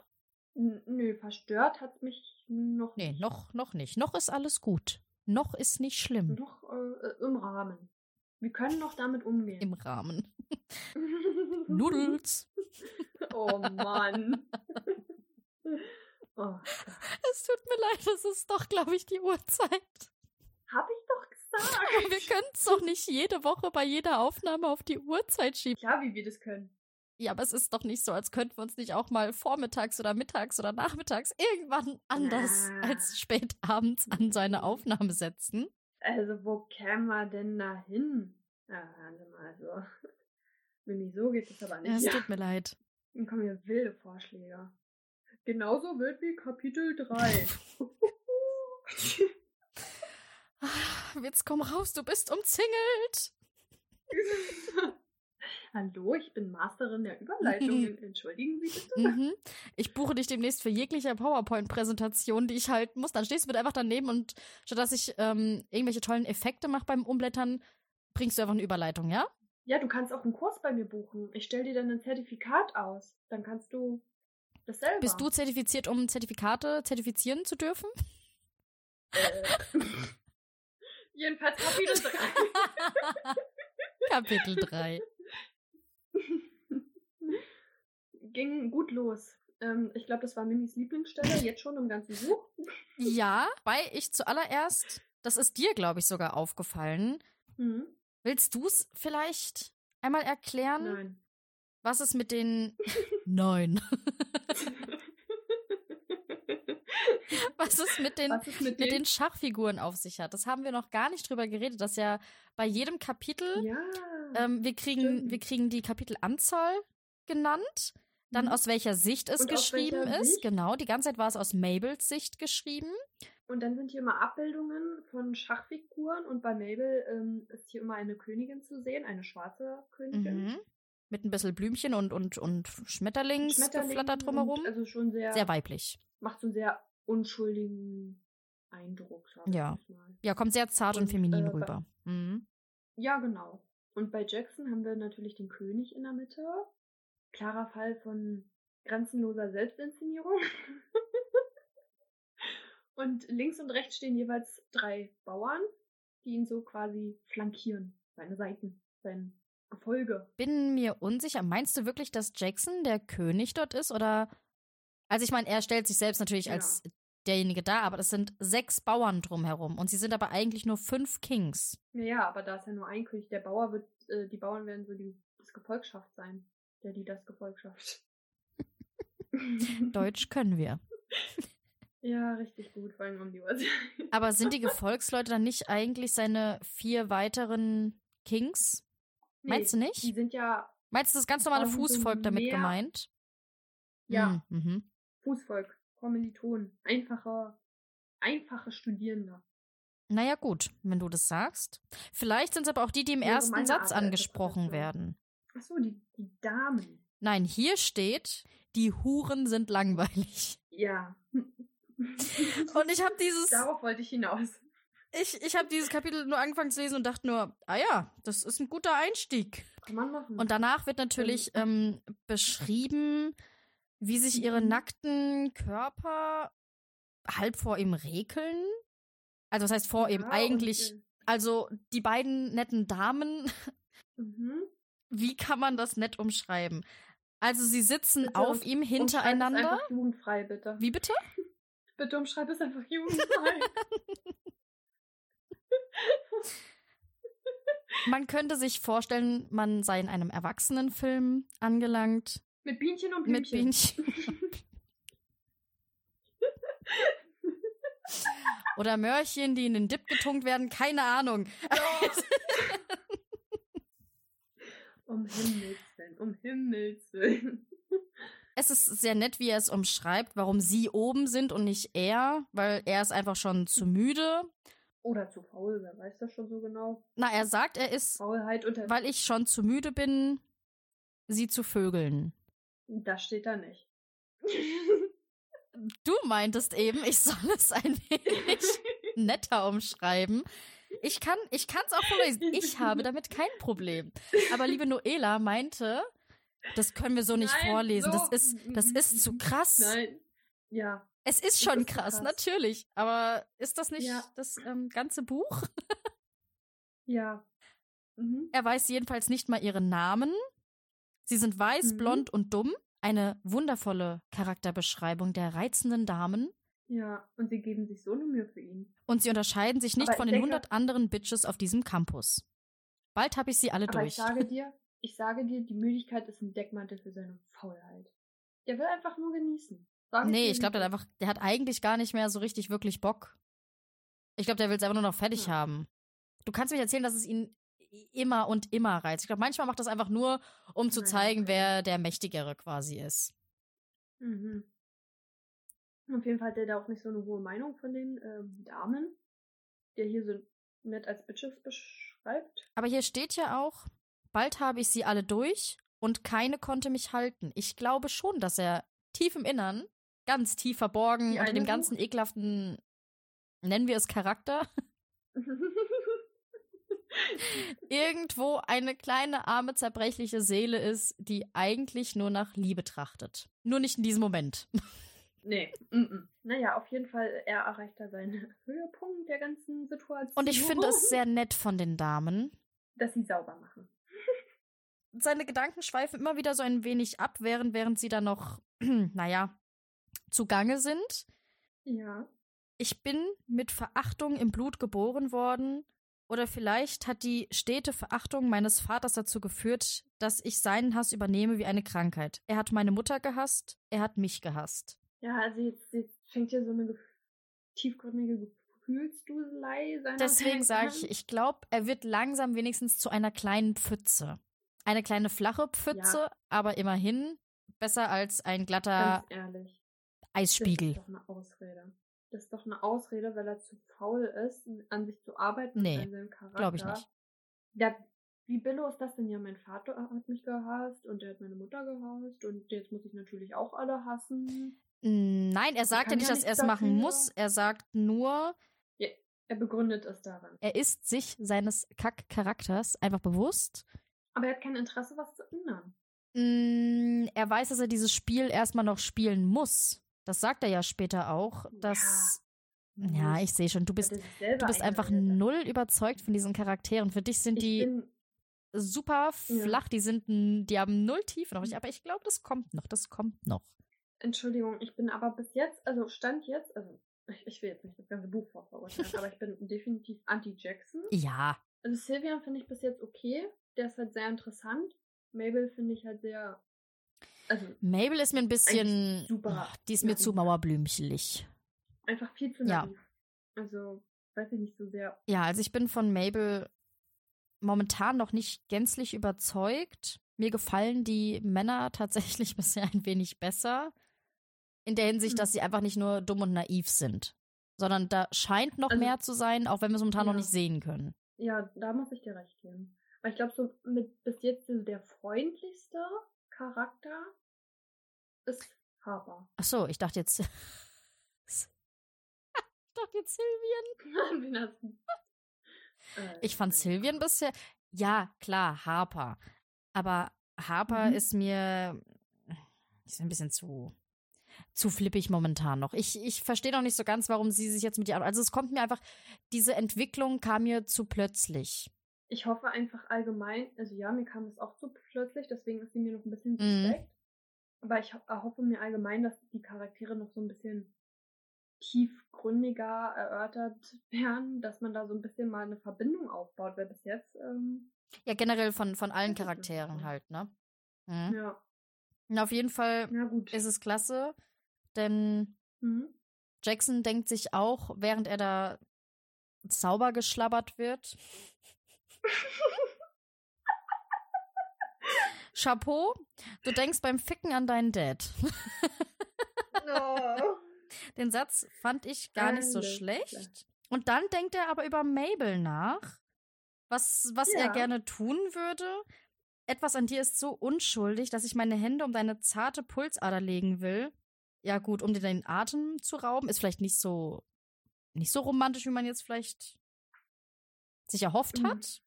N nö, verstört hat's mich noch Nee, nicht. noch, noch nicht. Noch ist alles gut. Noch ist nicht schlimm. Noch äh, im Rahmen. Wir können noch damit umgehen. Im Rahmen. Nudels. oh Mann. oh, Es tut mir leid, es ist doch, glaube ich, die Uhrzeit. hab ich doch gesagt. Wir können es doch nicht jede Woche bei jeder Aufnahme auf die Uhrzeit schieben. Klar, wie wir das können. Ja, aber es ist doch nicht so, als könnten wir uns nicht auch mal vormittags oder mittags oder nachmittags irgendwann anders Na. als spät abends an seine Aufnahme setzen. Also, wo kämen wir denn da hin? Ja, hören Sie mal, also. Mimi, so geht es aber nicht. Es Ja. tut mir leid. Dann kommen hier wilde Vorschläge. Genauso wild wie Kapitel 3. Ah, Jetzt komm raus, du bist umzingelt. Hallo, ich bin Masterin der Überleitungen. Entschuldigen Sie bitte. Mhm. Ich buche dich demnächst für jegliche PowerPoint-Präsentation, die ich halten muss. Dann stehst du bitte einfach daneben und statt dass ich ähm, irgendwelche tollen Effekte mache beim Umblättern, bringst du einfach eine Überleitung, ja? Ja, du kannst auch einen Kurs bei mir buchen. Ich stelle dir dann ein Zertifikat aus. Dann kannst du das selber. Bist du zertifiziert, um Zertifikate zertifizieren zu dürfen? Äh, Jedenfalls Kapitel 3. Kapitel 3. Ging gut los. Ähm, ich glaube, das war Mimis Lieblingsstelle, jetzt schon im ganzen Buch. Ja, weil ich zuallererst, das ist dir, glaube ich, sogar aufgefallen. Mhm. Willst du es vielleicht einmal erklären, Nein. was es mit den. Nein. was es mit den, ist mit, mit den? den Schachfiguren auf sich hat. Das haben wir noch gar nicht drüber geredet, dass ja bei jedem Kapitel Ja. Ähm, wir kriegen, stimmt. wir kriegen die Kapitelanzahl genannt, dann Mhm. aus welcher Sicht es Und geschrieben ist. Sicht? Genau, die ganze Zeit war es aus Mabels Sicht geschrieben. Und dann sind hier immer Abbildungen von Schachfiguren und bei Mabel ähm, ist hier immer eine Königin zu sehen, eine schwarze Königin. Mhm. Mit ein bisschen Blümchen und, und, und Schmetterlingsgeflatter drumherum. und Also schon sehr, Sehr weiblich. macht so einen sehr unschuldigen Eindruck, sag ich Ja. Ja, kommt sehr zart und, Und, feminin äh, rüber. Mhm. Ja, genau. Und bei Jackson haben wir natürlich den König in der Mitte. Klarer Fall von grenzenloser Selbstinszenierung. und links und rechts stehen jeweils drei Bauern, die ihn so quasi flankieren. Seine Seiten, sein Gefolge. Bin mir unsicher. Meinst du wirklich, dass Jackson der König dort ist? Oder. Also, ich meine, er stellt sich selbst natürlich Ja. als derjenige dar, aber es sind sechs Bauern drumherum. Und sie sind aber eigentlich nur fünf Kings. Naja, aber da ist ja nur ein König. Der Bauer wird, äh, die Bauern werden so die, das Gefolgschaft sein. Der, die das Gefolgschaft. Deutsch können wir. Ja, richtig gut, vor allem um die Uhrzeit. Aber sind die Gefolgsleute dann nicht eigentlich seine vier weiteren Kings? Meinst du nicht? Die sind ja Meinst du das ganz normale Fußvolk damit gemeint? Ja. Hm, Mhm. Fußvolk, Kommilitonen, einfache, einfache Studierende. Naja, gut, wenn du das sagst. Vielleicht sind es aber auch die, die im Wäre ersten Satz Art angesprochen werden. Ach so, die, die Damen. Nein, hier steht, die Huren sind langweilig. Ja. Und ich habe dieses, Darauf wollte ich hinaus. ich, ich habe dieses Kapitel nur angefangen zu lesen und dachte nur, ah ja, das ist ein guter Einstieg. Kann man machen. Und danach wird natürlich ähm, beschrieben, wie sich ihre Mhm. nackten Körper halb vor ihm rekeln. Also das heißt vor ihm Ja, eigentlich, und, also die beiden netten Damen, äh, mhm. wie kann man das nett umschreiben? Also sie sitzen Bitte auf ihm es hintereinander. einfach jugendfrei, bitte. Wie bitte? Bitte umschreib es einfach jugendfrei. Man könnte sich vorstellen, man sei in einem Erwachsenenfilm angelangt. Mit Bienchen und Mit Blümchen. Bienchen. Oder Mörchen, die in den Dip getunkt werden. Keine Ahnung. um Himmels Willen, um Himmels Willen. Es ist sehr nett, wie er es umschreibt, warum sie oben sind und nicht er, weil er ist einfach schon zu müde. Oder zu faul, wer weiß das schon so genau. Na, er sagt, er ist, Faulheit unter. weil ich schon zu müde bin, sie zu vögeln. Das steht da nicht. Du meintest eben, ich soll es ein wenig netter umschreiben. Ich kann ich es auch vorlesen. Ich habe damit kein Problem. Aber liebe Noela meinte, das können wir so nicht Nein, vorlesen. so- Das ist das ist zu krass. Nein. Ja. Es ist schon ist krass, krass. natürlich. Aber ist das nicht Ja. das ähm, ganze Buch? Ja. Mhm. Er weiß jedenfalls nicht mal ihren Namen. Sie sind weiß, Mhm. blond und dumm. Eine wundervolle Charakterbeschreibung der reizenden Damen. Ja. Und sie geben sich so eine Mühe für ihn. Und sie unterscheiden sich nicht Aber von ich den denke- 100 anderen Bitches auf diesem Campus. Bald habe ich sie alle Aber durch. ich sage dir, ich sage dir, die Müdigkeit ist ein Deckmantel für seine Faulheit. Der will einfach nur genießen. Sag nee, ich wie glaube, der hat einfach, der hat eigentlich gar nicht mehr so richtig wirklich Bock. Ich glaube, der will es einfach nur noch fertig Ja. haben. Du kannst mir erzählen, dass es ihn immer und immer reizt. Ich glaube, manchmal macht das einfach nur, um zu Naja, zeigen, wer der Mächtigere quasi ist. Mhm. Auf jeden Fall hat er da auch nicht so eine hohe Meinung von den ähm, Damen, der hier so nett als Bitches beschreibt. Aber hier steht ja auch, bald habe ich sie alle durch und keine konnte mich halten. Ich glaube schon, dass er tief im Innern, ganz tief verborgen, unter dem ganzen ekelhaften, nennen wir es Charakter, irgendwo eine kleine, arme, zerbrechliche Seele ist, die eigentlich nur nach Liebe trachtet. Nur nicht in diesem Moment. nee. Mm -mm. Naja, auf jeden Fall, er erreicht da seinen Höhepunkt der ganzen Situation. Und ich finde es sehr nett von den Damen. Dass sie sauber machen. Seine Gedanken schweifen immer wieder so ein wenig ab, während, während sie dann noch, naja, zugange sind. Ja. Ich bin mit Verachtung im Blut geboren worden. Oder vielleicht hat die stete Verachtung meines Vaters dazu geführt, dass ich seinen Hass übernehme wie eine Krankheit. Er hat meine Mutter gehasst, er hat mich gehasst. Ja, also jetzt, jetzt fängt hier so eine tiefgründige Gefühlsduselei Deswegen sage ich, ich glaube, er wird langsam wenigstens zu einer kleinen Pfütze. Eine kleine flache Pfütze, Ja. aber immerhin besser als ein glatter ehrlich. Das Eisspiegel. ist doch eine Ausrede. Das ist doch eine Ausrede, weil er zu faul ist, an sich zu arbeiten Nee, und an seinem Charakter. glaub ich nicht. Ja, wie billo ist das denn? Ja, mein Vater hat mich gehasst und der hat meine Mutter gehasst und jetzt muss ich natürlich auch alle hassen. Nein, er sagt ja nicht, ja dass er es machen muss. Er sagt nur, Er begründet es daran. er ist sich seines Kack-Charakters einfach bewusst. Aber er hat kein Interesse, was zu ändern. Mm, Er weiß, dass er dieses Spiel erstmal noch spielen muss. Das sagt er ja später auch. Dass. Ja, Muss. ich sehe schon, du bist, du bist einfach null überzeugt von diesen Charakteren. Für dich sind die super flach, die sind, die haben null Tiefe noch. Ich- Aber ich glaube, das kommt noch, das kommt noch. Entschuldigung, ich bin aber bis jetzt, also Stand jetzt, also ich, ich will jetzt nicht das ganze Buch vorverurteilen, aber ich bin definitiv anti-Jackson. Ja, Also Sylvian finde ich bis jetzt okay. Der ist halt sehr interessant. Mabel finde ich halt sehr. Also Mabel ist mir ein bisschen. Super Ach, die ist mir zu mauerblümchelig. einfach viel zu Ja. naiv. Also, weiß ich nicht so sehr. Ja, also ich bin von Mabel momentan noch nicht gänzlich überzeugt. Mir gefallen die Männer tatsächlich bisher ein wenig besser. In der Hinsicht, Hm. dass sie einfach nicht nur dumm und naiv sind. Sondern da scheint noch Also- mehr zu sein, auch wenn wir es momentan noch Ja. nicht sehen können. Ja, da muss ich dir recht geben. Weil ich glaube, so mit bis jetzt so der freundlichste Charakter ist Harper. Ach so, ich dachte jetzt. ich dachte jetzt Sylvian. Wen hast du? Äh, Ich fand. Sylvian bisher. Ja, klar, Harper. Aber Harper Mhm. ist mir. Ist ein bisschen zu. Zu flippig momentan noch. Ich, ich verstehe noch nicht so ganz, warum sie sich jetzt mit ihr. Also, es kommt mir einfach. Diese Entwicklung kam mir zu plötzlich. Ich hoffe einfach allgemein, also ja, mir kam das auch so plötzlich, deswegen ist sie mir noch ein bisschen Mhm. suspekt. Aber ich ho erhoffe mir allgemein, dass die Charaktere noch so ein bisschen tiefgründiger erörtert werden, dass man da so ein bisschen mal eine Verbindung aufbaut, weil bis jetzt, ähm, Ja, generell von, von allen Charakteren halt, ne? Mhm. ja, Und auf jeden Fall na gut. ist es klasse, denn Mhm. Jackson denkt sich auch, während er da sauber geschlabbert wird. Chapeau, du denkst beim Ficken an deinen Dad. Oh. Den Satz fand ich gar nicht so schlecht. Und dann denkt er aber über Mabel nach, was, was er Ja. gerne tun würde. etwas an dir ist so unschuldig, dass ich meine Hände um deine zarte Pulsader legen will. Ja, gut, um dir deinen Atem zu rauben, ist vielleicht nicht so, nicht so romantisch, wie man jetzt vielleicht sich erhofft Mhm. hat.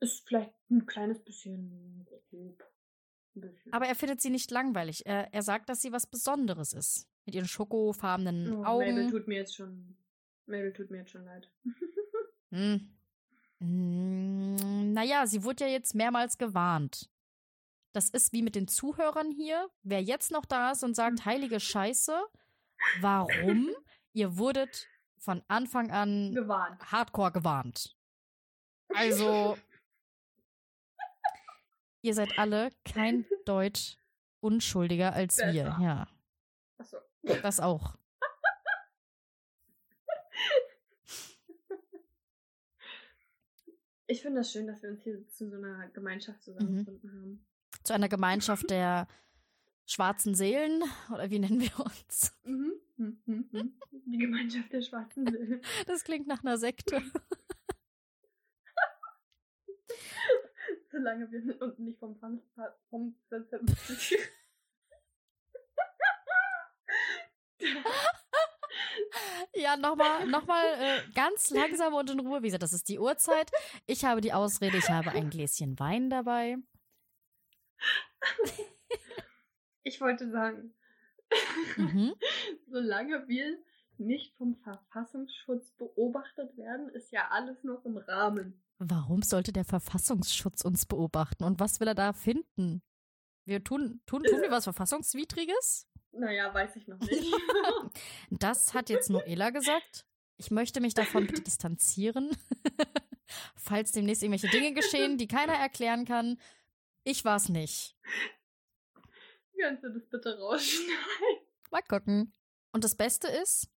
Ist vielleicht ein kleines bisschen grob. Aber er findet sie nicht langweilig. Er, er sagt, dass sie was Besonderes ist. Mit ihren schokofarbenen oh, Augen. Mabel tut mir jetzt schon. Mabel tut mir jetzt schon leid. Hm. Hm, naja, sie wurde ja jetzt mehrmals gewarnt. Das ist wie mit den Zuhörern hier. Wer jetzt noch da ist und sagt, heilige Scheiße, warum? Ihr wurdet von Anfang an Gewarnt. hardcore gewarnt. Also, ihr seid alle kein Deut unschuldiger als wir. Besser. Ja, Achso. das auch. Ich finde das schön, dass wir uns hier zu so einer Gemeinschaft zusammengefunden haben. Zu einer Gemeinschaft der schwarzen Seelen, oder wie nennen wir uns? Mhm. Mhm, mhm, mhm. Die Gemeinschaft der schwarzen Seelen. Das klingt nach einer Sekte. Solange wir uns nicht vom Pfand vom Ja, nochmal, nochmal äh, ganz langsam und in Ruhe. Wie gesagt, das ist die Uhrzeit. Ich habe die Ausrede, ich habe ein Gläschen Wein dabei. Ich wollte sagen, Mhm. solange wir nicht vom Verfassungsschutz beobachtet werden, ist ja alles noch im Rahmen. Warum sollte der Verfassungsschutz uns beobachten? Und was will er da finden? Wir tun, tun, tun wir was Verfassungswidriges? Naja, weiß ich noch nicht. Das hat jetzt Noela gesagt. Ich möchte mich davon bitte distanzieren. Falls demnächst irgendwelche Dinge geschehen, die keiner erklären kann. Ich war's nicht. Kannst du das bitte rausschneiden? Mal gucken. Und das Beste ist,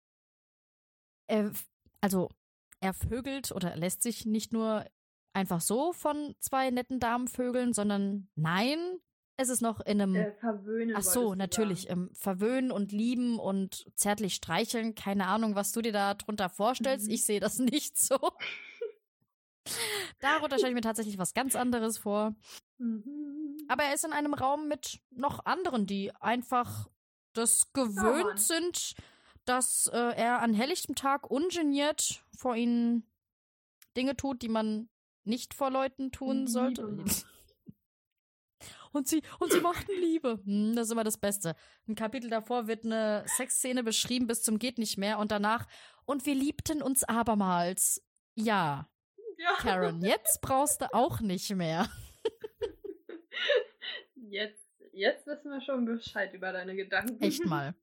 er, also, er vögelt oder lässt sich nicht nur einfach so von zwei netten Damen vögeln, sondern nein, es ist noch in einem. Äh, verwöhnen. Ach so, natürlich. sagen. Ähm, verwöhnen und lieben und zärtlich streicheln. Keine Ahnung, was du dir da drunter vorstellst. Mhm. Ich sehe das nicht so. Darunter stelle ich mir tatsächlich was ganz anderes vor. Mhm. Aber er ist in einem Raum mit noch anderen, die einfach das gewöhnt Mann. sind, dass äh, er an helllichtem Tag ungeniert vor ihnen Dinge tut, die man nicht vor Leuten tun Liebe sollte. Und sie, und sie machten Liebe. Hm, das ist immer das Beste. Ein Kapitel davor wird eine Sexszene beschrieben bis zum geht nicht mehr und danach und wir liebten uns abermals. Ja, Ja. Karen, jetzt brauchst du auch nicht mehr. Jetzt, jetzt wissen wir schon Bescheid über deine Gedanken. Echt mal.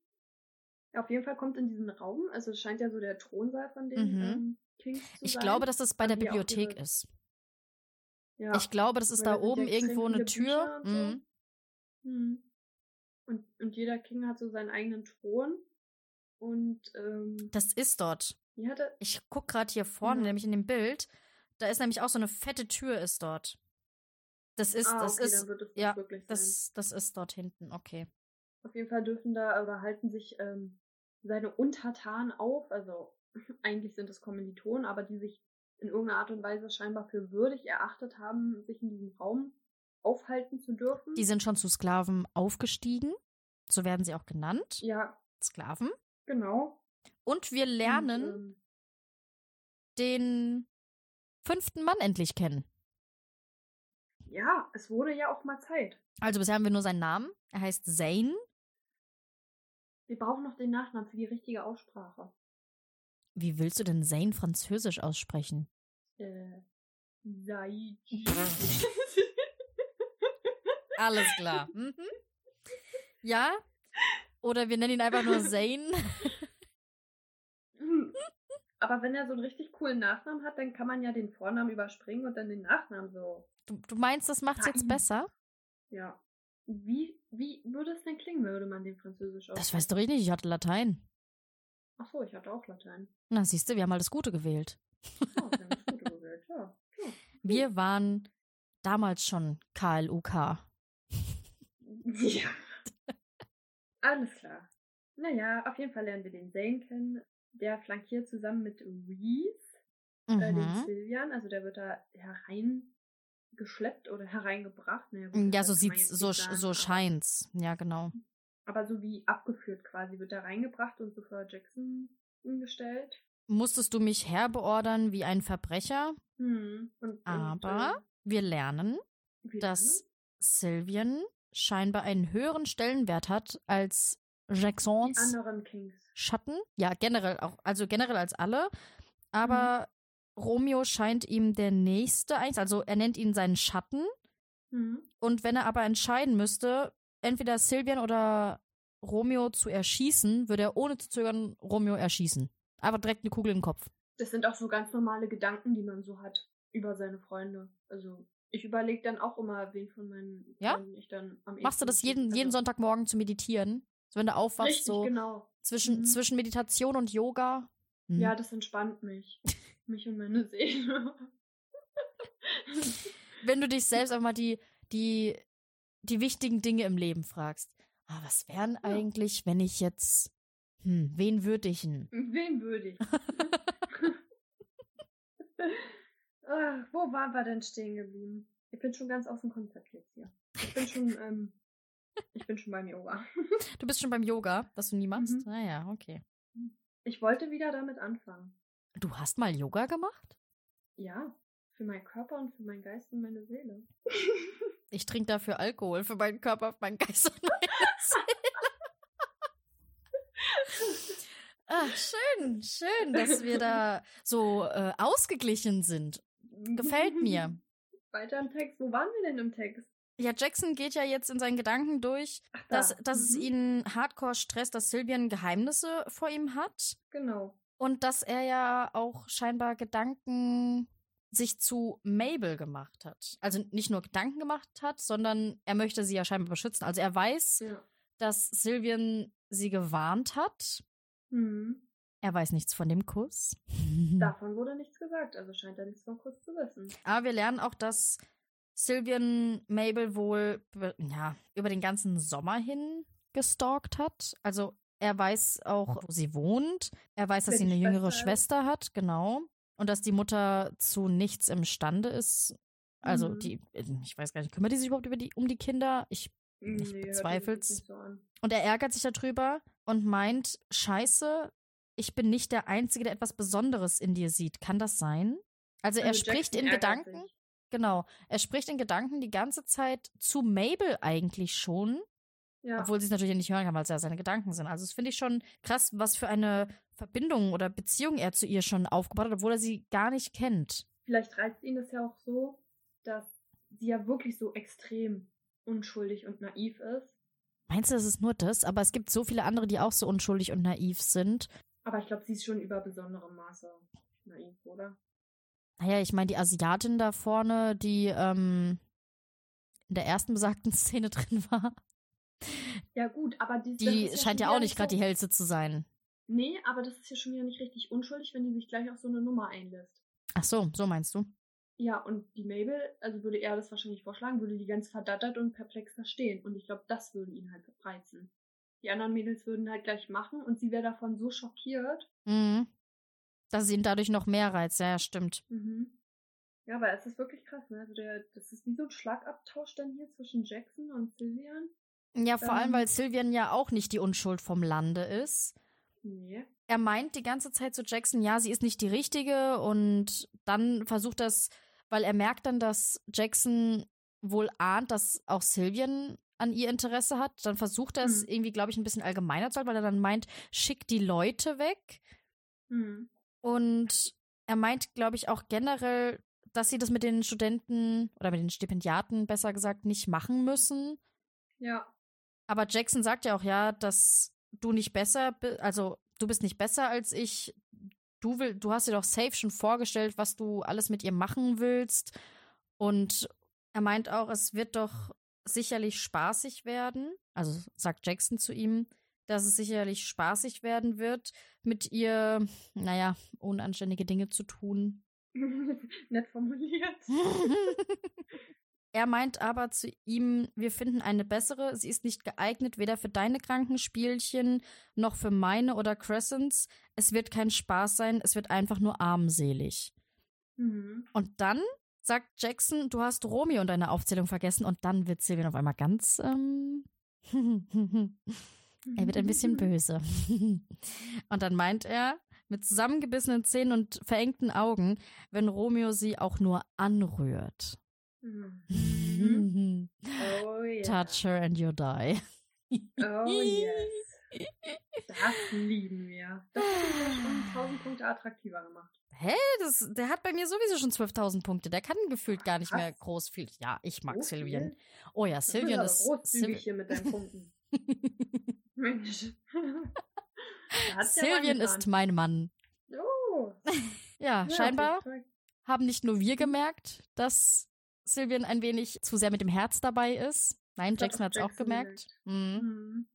Auf jeden Fall kommt in diesen Raum, also es scheint ja so der Thronsaal von den Mhm. ähm, Kings zu Ich sein. glaube, dass das bei der Bibliothek ihre- ist. ja. Ich glaube, das ist Weil da da oben irgendwo eine Tür. Und so. Mhm. Hm. Und, und jeder King hat so seinen eigenen Thron. Und ähm, Das ist dort. hatte. Ich guck gerade hier vorne, nämlich in dem Bild. Da ist nämlich auch so eine fette Tür ist dort. Das ist, ah, das okay, ist, ja, das, das ist dort hinten. Okay. Auf jeden Fall dürfen da oder halten sich ähm, seine Untertanen auf. Also eigentlich sind es Kommilitonen, aber die sich in irgendeiner Art und Weise scheinbar für würdig erachtet haben, sich in diesem Raum aufhalten zu dürfen. Die sind schon zu Sklaven aufgestiegen. So werden sie auch genannt. ja, Sklaven. genau. Und wir lernen Und, ähm, den fünften Mann endlich kennen. ja, es wurde ja auch mal Zeit. Also bisher haben wir nur seinen Namen. Er heißt Zane. Wir brauchen noch den Nachnamen für die richtige Aussprache. Wie willst du denn Zane französisch aussprechen? Äh, Saiji. Alles klar. Mhm. Ja? Oder wir nennen ihn einfach nur Zane. Aber wenn er so einen richtig coolen Nachnamen hat, dann kann man ja den Vornamen überspringen und dann den Nachnamen so. Du, du meinst, das macht's jetzt Nein. besser? Ja. Wie, wie würde es denn klingen, würde man den Französisch Das weiß doch ich nicht. Ich hatte Latein. Ach so, ich hatte auch Latein. Na, siehst du, wir haben mal das Gute gewählt. Oh, wir haben das Gute gewählt, ja. ja. Wir waren damals schon KLUK. Ja. Alles klar. Naja, auf jeden Fall lernen wir den Zane kennen. Der flankiert zusammen mit Reese, äh, den Mhm. Sylvian. Also der wird da herein geschleppt oder hereingebracht. Naja, gut, Ja, das so sieht's, so, sagen, so scheint's. Ja, genau. Aber so wie abgeführt quasi, wird er reingebracht und so vor Jackson gestellt. Musstest du mich herbeordern wie ein Verbrecher? Hm. Und, Aber und, wir lernen, äh, wie dass Sylvian scheinbar einen höheren Stellenwert hat als Jacksons. Schatten. Ja, generell auch, also generell als alle. Aber Romeo scheint ihm der Nächste eigentlich, also er nennt ihn seinen Schatten. Hm. Und wenn er aber entscheiden müsste, entweder Sylvian oder Romeo zu erschießen, würde er ohne zu zögern Romeo erschießen. Aber direkt eine Kugel im Kopf. Das sind auch so ganz normale Gedanken, die man so hat über seine Freunde. Also ich überlege dann auch immer, wen von meinen Ja? Freunden ich dann am Machst du das jeden, also, jeden Sonntagmorgen zu meditieren? So, wenn du aufwachst, Richtig, so genau. zwischen, Mhm. zwischen Meditation und Yoga. Hm. Ja, das entspannt mich. Mich und meine Seele. wenn du dich selbst einmal die, die, die wichtigen Dinge im Leben fragst. Ah, was wären eigentlich, wenn ich jetzt, hm, wen würde ich denn? Wen würde ich? Ach, wo waren wir denn stehen geblieben? Ich bin schon ganz aus dem Konzept jetzt hier. Ich bin schon, ähm, ich bin schon beim Yoga. Du bist schon beim Yoga, das du nie machst? Mhm. Ah ja, okay. Ich wollte wieder damit anfangen. Du hast mal Yoga gemacht? Ja, für meinen Körper und für meinen Geist und meine Seele. Ich trinke dafür Alkohol für meinen Körper, meinen Geist und meine Seele. Ah, schön, schön, dass wir da so äh, ausgeglichen sind. Gefällt mir. Weiter im Text. Wo waren wir denn im Text? Ja, Jackson geht ja jetzt in seinen Gedanken durch, Ach, da. dass, dass es Mhm. ihn hardcore stresst, dass Sylvian Geheimnisse vor ihm hat Genau. Und dass er ja auch scheinbar Gedanken sich zu Mabel gemacht hat. Also nicht nur Gedanken gemacht hat, sondern er möchte sie ja scheinbar beschützen. Also er weiß, Ja. dass Sylvian sie gewarnt hat. Mhm. Er weiß nichts von dem Kuss. Davon wurde nichts gesagt, also scheint er nichts von Kuss zu wissen. Aber wir lernen auch, dass Sylvian Mabel wohl ja, über den ganzen Sommer hin gestalkt hat. Also er weiß auch, wo sie wohnt. Er weiß, dass sie eine jüngere Schwester hat, genau. Und dass die Mutter zu nichts imstande ist. Also Mhm. die, ich weiß gar nicht, kümmert die sich überhaupt über die, um die Kinder? Ich, Ich hört sich jetzt bezweifel's. So und er ärgert sich darüber und meint, scheiße, ich bin nicht der Einzige, der etwas Besonderes in dir sieht. Kann das sein? Also er Also spricht in Gedanken. sich. Genau. Er spricht in Gedanken die ganze Zeit zu Mabel eigentlich schon, Ja. obwohl sie es natürlich nicht hören kann, weil es ja seine Gedanken sind. Also das finde ich schon krass, was für eine Verbindung oder Beziehung er zu ihr schon aufgebaut hat, obwohl er sie gar nicht kennt. Vielleicht reizt ihn das ja auch so, dass sie ja wirklich so extrem unschuldig und naiv ist. Meinst du, das ist nur das? Aber es gibt so viele andere, die auch so unschuldig und naiv sind. Aber ich glaube, sie ist schon über besonderem Maße naiv, oder? Naja, ich meine, die Asiatin da vorne, die ähm, in der ersten besagten Szene drin war, Ja, gut, aber die, die ist scheint ja auch nicht gerade so- die hellste zu sein. Nee, aber das ist ja schon wieder nicht richtig unschuldig, wenn die sich gleich auf so eine Nummer einlässt. Ach so, so meinst du? Ja, und die Mabel, also würde er das wahrscheinlich vorschlagen, würde die ganz verdattert und perplex da stehen. Und ich glaube, das würde ihn halt reizen. Die anderen Mädels würden halt gleich machen und sie wäre davon so schockiert. Mhm. Dass es ihn dadurch noch mehr reizt. Ja, ja, stimmt. Mhm. Ja, aber es ist wirklich krass, ne? Also der, das ist wie so ein Schlagabtausch dann hier zwischen Jackson und Sylvian. Ja, vor allem, Ähm. weil Sylvian ja auch nicht die Unschuld vom Lande ist. Nee. Er meint die ganze Zeit zu Jackson, ja, sie ist nicht die richtige und dann versucht das, weil er merkt dann, dass Jackson wohl ahnt, dass auch Sylvian an ihr Interesse hat. Dann versucht er es Mhm. irgendwie, glaube ich, ein bisschen allgemeiner zu halten, weil er dann meint, schick die Leute weg. Hm. Und er meint, glaube ich, auch generell, dass sie das mit den Studenten oder mit den Stipendiaten, besser gesagt, nicht machen müssen. Ja. Aber Jackson sagt ja auch, ja, dass du nicht besser bist, also du bist nicht besser als ich. Du, will, du hast dir doch safe schon vorgestellt, was du alles mit ihr machen willst. Und er meint auch, es wird doch sicherlich spaßig werden. Also sagt Jackson zu ihm, dass es sicherlich spaßig werden wird, mit ihr, naja, unanständige Dinge zu tun. Nett formuliert. Er meint aber zu ihm, wir finden eine bessere, sie ist nicht geeignet, weder für deine Krankenspielchen noch für meine oder Crescents. Es wird kein Spaß sein, es wird einfach nur armselig. Mhm. Und dann sagt Jackson, du hast Romeo in deiner Aufzählung vergessen und dann wird Sylvian auf einmal ganz, ähm, er wird ein bisschen böse. und dann meint er, mit zusammengebissenen Zähnen und verengten Augen, wenn Romeo sie auch nur anrührt. Mhm. Oh ja. Touch her and you die. Oh yes. Das lieben wir. Das ja schon 1000 Punkte attraktiver gemacht. Hä? Das, der hat bei mir sowieso schon 12.000 Punkte. Der kann gefühlt gar nicht Was? mehr groß viel. Ja, ich mag So Sylvian. viel? Oh ja, Sylvian ist. großzügig Syl- hier mit deinen Punkten. Mensch. Ja Sylvian ist mein Mann. Oh. Ja, Ja, scheinbar haben nicht nur wir gemerkt, dass Sylvian ein wenig zu sehr mit dem Herz dabei ist. Nein, Jackson hat es auch gemerkt. Mhm. Mhm.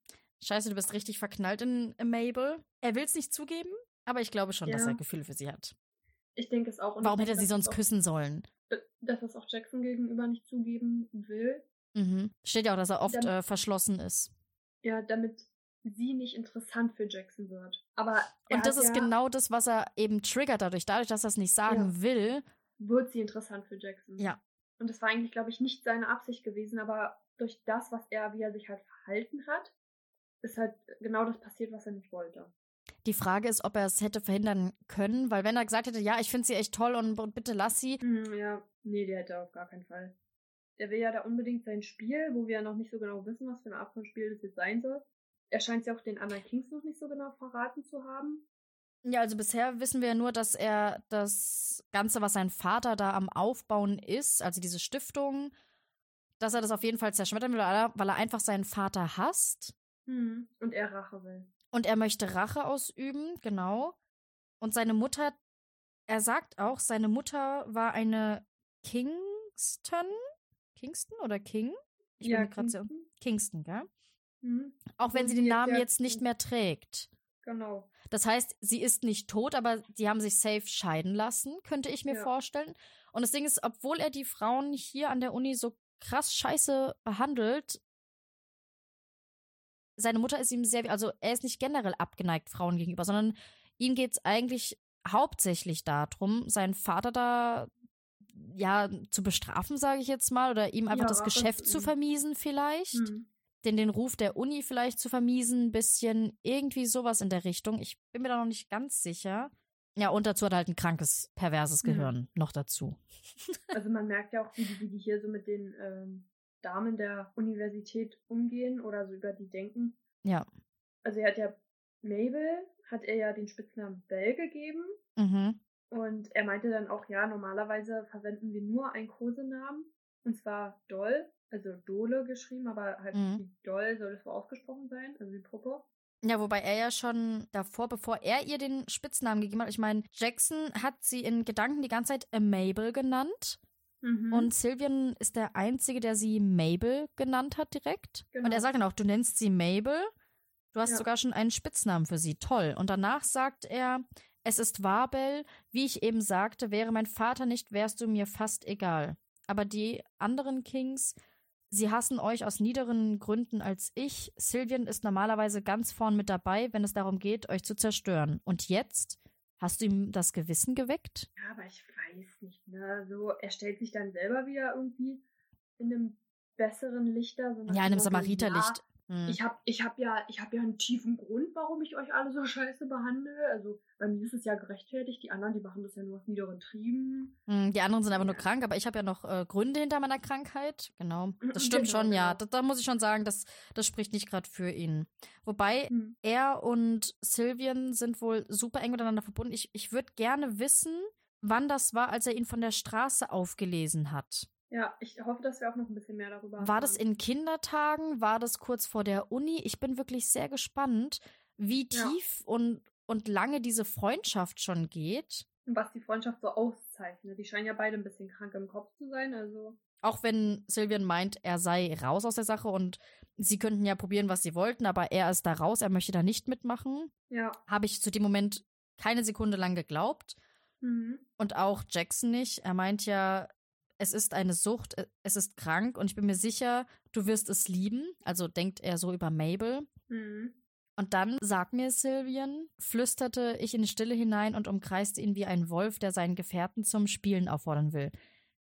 Scheiße, du bist richtig verknallt in, Mabel. Er will es nicht zugeben, aber ich glaube schon, dass Ja. er Gefühle für sie hat. Ich denke es auch. Und Warum hätte er sie dass sonst küssen sollen? Dass er es auch Jackson gegenüber nicht zugeben will. Mhm. Steht ja auch, dass er oft Dann- äh, verschlossen ist. Ja, damit sie nicht interessant für Jackson wird. Aber er Und das ist ja, genau das, was er eben triggert dadurch. Dadurch, dass er es nicht sagen Ja. will. wird sie interessant für Jackson. Ja. Und das war eigentlich, glaube ich, nicht seine Absicht gewesen, aber durch das, was er, wie er sich halt verhalten hat, ist halt genau das passiert, was er nicht wollte. Die Frage ist, ob er es hätte verhindern können, weil wenn er gesagt hätte, ja, ich finde sie echt toll und, und bitte lass sie. Hm, ja, nee, der hätte auf gar keinen Fall. Der will ja da unbedingt sein Spiel, wo wir ja noch nicht so genau wissen, was für eine Art von Spiel das jetzt sein soll. Er scheint ja auch den anderen Kings noch nicht so genau verraten zu haben. Ja, also bisher wissen wir ja nur, dass er das Ganze, was sein Vater da am Aufbauen ist, also diese Stiftung, dass er das auf jeden Fall zerschmettern will, weil er, einfach seinen Vater hasst. Hm. Und er Rache will. Und er möchte Rache ausüben, genau. Und seine Mutter, er sagt auch, seine Mutter war eine Kingston? Kingston oder King? Ich bin mir grad so. Kingston. Gell? Hm. Auch wenn sie die den Namen ja- jetzt nicht mehr trägt. Genau. Das heißt, sie ist nicht tot, aber die haben sich safe scheiden lassen, könnte ich mir Ja. vorstellen. Und das Ding ist, obwohl er die Frauen hier an der Uni so krass scheiße behandelt, seine Mutter ist ihm sehr, also er ist nicht generell abgeneigt Frauen gegenüber, sondern ihm geht es eigentlich hauptsächlich darum, seinen Vater da ja zu bestrafen, sage ich jetzt mal, oder ihm einfach Ja, das Geschäft zu zu vermiesen vielleicht Hm. Den, den Ruf der Uni vielleicht zu vermiesen, ein bisschen irgendwie sowas in der Richtung. Ich bin mir da noch nicht ganz sicher. Ja, und dazu hat er halt ein krankes, perverses Mhm. Gehirn noch dazu. Also man merkt ja auch, wie die, wie die hier so mit den ähm, Damen der Universität umgehen oder so über die denken. Ja. Also er hat ja Mabel, hat er ja den Spitznamen Bell gegeben. Mhm. Und er meinte dann auch, ja, normalerweise verwenden wir nur einen Kosenamen. Und zwar Doll, also Dole geschrieben, aber halt Mhm. wie Doll soll es wohl ausgesprochen sein, also wie Puppe. Ja, wobei er ja schon davor, bevor er ihr den Spitznamen gegeben hat, ich meine, Jackson hat sie in Gedanken die ganze Zeit Mabel genannt. Mhm. Und Sylvian ist der Einzige, der sie Mabel genannt hat direkt. Und Genau. er sagt dann auch, du nennst sie Mabel. Du hast Ja. sogar schon einen Spitznamen für sie. Toll. Und danach sagt er, es ist wahr, Bell. Wie ich eben sagte, wäre mein Vater nicht, wärst du mir fast egal. Aber die anderen Kings, sie hassen euch aus niederen Gründen als ich. Sylvian ist normalerweise ganz vorn mit dabei, wenn es darum geht, euch zu zerstören. Und jetzt? Hast du ihm das Gewissen geweckt? Ja, aber ich weiß nicht, ne? So, er stellt sich dann selber wieder irgendwie in einem besseren Licht da. So Ja, in einem Samariterlicht. Ja, Hm. ich hab, ich hab ja, ich hab ja einen tiefen Grund, warum ich euch alle so scheiße behandle. Also bei mir ist es ja gerechtfertigt. Die anderen, die machen das ja nur aus niederen Trieben. Hm, Die anderen sind einfach nur Ja. krank, aber ich habe ja noch äh, Gründe hinter meiner Krankheit. Genau. Das Mhm, stimmt genau, schon, ja. genau. Da, da muss ich schon sagen, das, das spricht nicht gerade für ihn. Wobei Hm. er und Sylvian sind wohl super eng miteinander verbunden. Ich, ich würde gerne wissen, wann das war, als er ihn von der Straße aufgelesen hat. Ja, ich hoffe, dass wir auch noch ein bisschen mehr darüber War das erfahren. in Kindertagen? War das kurz vor der Uni? Ich bin wirklich sehr gespannt, wie Ja. tief und, und lange diese Freundschaft schon geht. was die Freundschaft so auszeichnet. Die scheinen ja beide ein bisschen krank im Kopf zu sein, also. Auch wenn Sylvian meint, er sei raus aus der Sache und sie könnten ja probieren, was sie wollten, aber er ist da raus, er möchte da nicht mitmachen, Ja. habe ich zu dem Moment keine Sekunde lang geglaubt. Mhm. Und auch Jackson nicht. Er meint ja, es ist eine Sucht, äh, es ist krank und ich bin mir sicher, du wirst es lieben. Also denkt er so über Mabel. Mhm. Und dann, sag mir, Sylvian, flüsterte ich in die Stille hinein und umkreiste ihn wie ein Wolf, der seinen Gefährten zum Spielen auffordern will.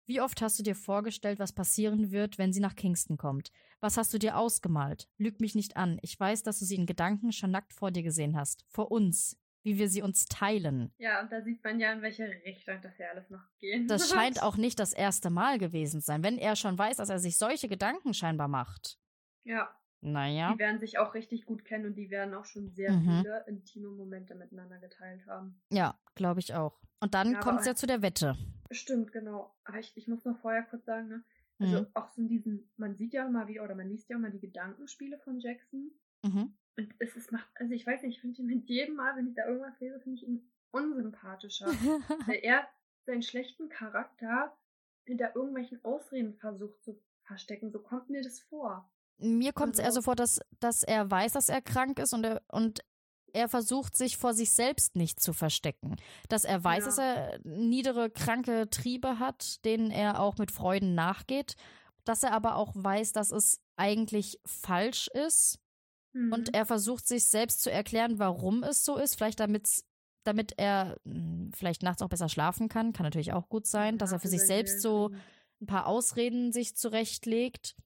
Wie oft hast du dir vorgestellt, was passieren wird, wenn sie nach Kingston kommt? Was hast du dir ausgemalt? Lüg mich nicht an. Ich weiß, dass du sie in Gedanken schon nackt vor dir gesehen hast. Vor uns. Wie wir sie uns teilen. Ja, und da sieht man ja, in welche Richtung das ja alles noch geht. Das scheint auch nicht das erste Mal gewesen sein, wenn er schon weiß, dass er sich solche Gedanken scheinbar macht. Ja. Naja. Die werden sich auch richtig gut kennen und die werden auch schon sehr Mhm. viele intime Momente miteinander geteilt haben. Ja, glaube ich auch. Und dann Ja, kommt es ja zu der Wette. Stimmt, genau. Aber ich, ich muss noch vorher kurz sagen, ne? Also Mhm. auch so in diesen, man sieht ja immer wieder oder man liest ja immer die Gedankenspiele von Jackson. Mhm. Und es ist macht, also ich weiß nicht, ich finde ihn mit jedem Mal, wenn ich da irgendwas lese, finde ich ihn unsympathischer. weil er seinen schlechten Charakter hinter irgendwelchen Ausreden versucht zu verstecken. So kommt mir das vor. Mir kommt es eher Also- so vor, dass, dass er weiß, dass er krank ist und er, und er versucht, sich vor sich selbst nicht zu verstecken. Dass er weiß, Ja. dass er niedere, kranke Triebe hat, denen er auch mit Freuden nachgeht. Dass er aber auch weiß, dass es eigentlich falsch ist. Mhm. Und er versucht, sich selbst zu erklären, warum es so ist. Vielleicht damit's, damit er mh, vielleicht nachts auch besser schlafen kann. Kann natürlich auch gut sein, dass Ja, er für sich selbst so und- ein paar Ausreden sich zurechtlegt.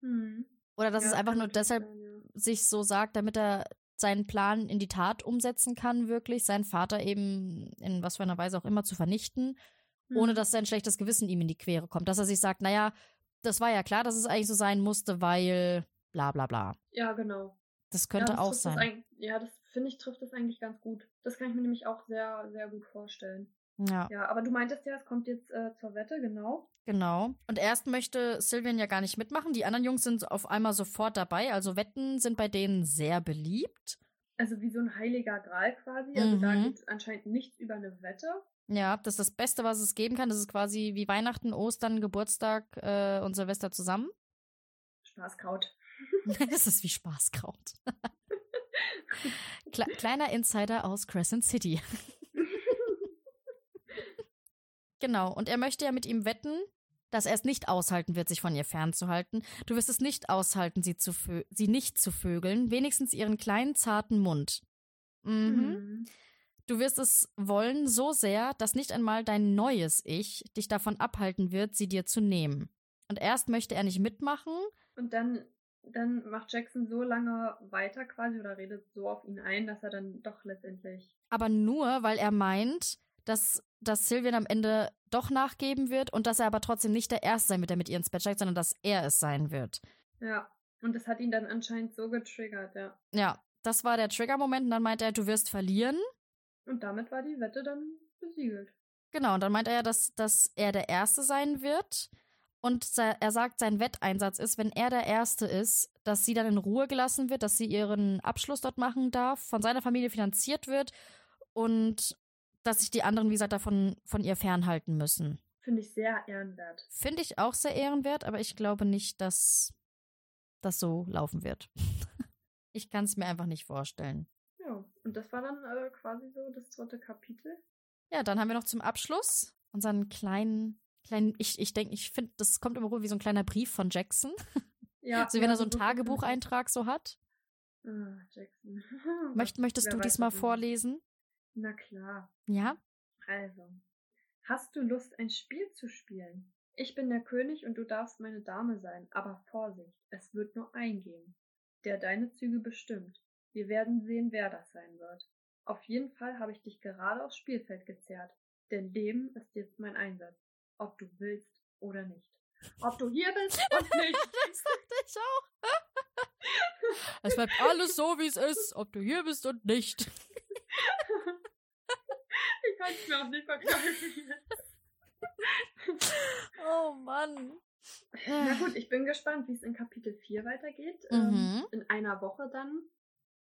Mhm. Oder dass Ja, es einfach nur deshalb sein, ja. sich so sagt, damit er seinen Plan in die Tat umsetzen kann, wirklich, seinen Vater eben in was für einer Weise auch immer zu vernichten, ohne Mhm. dass sein schlechtes Gewissen ihm in die Quere kommt. Dass er sich sagt, naja, das war ja klar, dass es eigentlich so sein musste, weil bla bla bla. Ja, genau. Das könnte ja, das auch es sein. eig- Ja, das finde ich trifft es eigentlich ganz gut. Das kann ich mir nämlich auch sehr, sehr gut vorstellen. Ja, Ja, aber du meintest ja, es kommt jetzt äh, zur Wette, genau. genau. Und erst möchte Sylvian ja gar nicht mitmachen. Die anderen Jungs sind auf einmal sofort dabei. Also Wetten sind bei denen sehr beliebt. Also wie so ein heiliger Gral quasi. Also da Mhm. geht anscheinend nichts über eine Wette. Ja, das ist das Beste, was es geben kann. Das ist quasi wie Weihnachten, Ostern, Geburtstag äh, und Silvester zusammen. Spaßkraut. das ist wie Spaßkraut. Kle kleiner Insider aus Crescent City. Genau, und er möchte ja mit ihm wetten, dass er es nicht aushalten wird, sich von ihr fernzuhalten. Du wirst es nicht aushalten, sie, zu sie nicht zu vögeln, wenigstens ihren kleinen, zarten Mund. Mhm. Mhm. Du wirst es wollen so sehr, dass nicht einmal dein neues Ich dich davon abhalten wird, sie dir zu nehmen. Und erst möchte er nicht mitmachen, Und dann, dann macht Jackson so lange weiter quasi oder redet so auf ihn ein, dass er dann doch letztendlich. aber nur, weil er meint, dass, dass Sylvian am Ende doch nachgeben wird und dass er aber trotzdem nicht der Erste sein wird, der mit ihr ins Bett steigt, sondern dass er es sein wird. Ja. Und das hat ihn dann anscheinend so getriggert, ja. Ja, das war der Trigger-Moment und dann meint er, du wirst verlieren. Und damit war die Wette dann besiegelt. Genau, und dann meint er ja, dass, dass er der Erste sein wird. Und er sagt, sein Wetteinsatz ist, wenn er der Erste ist, dass sie dann in Ruhe gelassen wird, dass sie ihren Abschluss dort machen darf, von seiner Familie finanziert wird und dass sich die anderen, wie gesagt, davon von ihr fernhalten müssen. Finde ich sehr ehrenwert. Finde ich auch sehr ehrenwert, aber ich glaube nicht, dass das so laufen wird. ich kann es mir einfach nicht vorstellen. Ja. Und das war dann äh, quasi so das dritte Kapitel. Ja, dann haben wir noch zum Abschluss unseren kleinen, kleinen, ich, ich denke, ich finde, das kommt immer rüber wie so ein kleiner Brief von Jackson. Ja. Also wenn er so einen so- Tagebucheintrag so hat. Ah, Jackson. Möcht, möchtest Wer du diesmal er- vorlesen? Na klar. Ja? Also, hast du Lust, ein Spiel zu spielen? Ich bin der König und du darfst meine Dame sein, aber Vorsicht, es wird nur eingehen, der deine Züge bestimmt. Wir werden sehen, wer das sein wird. Auf jeden Fall habe ich dich gerade aufs Spielfeld gezerrt, denn Leben ist jetzt mein Einsatz, ob du willst oder nicht. Ob du hier bist und nicht. das dachte ich auch. es bleibt alles so, wie es ist, ob du hier bist und nicht. ich kann es mir auch nicht verkneifen. Oh Mann. Na gut, ich bin gespannt, wie es in Kapitel 4 weitergeht. Mhm. Ähm, in einer Woche dann.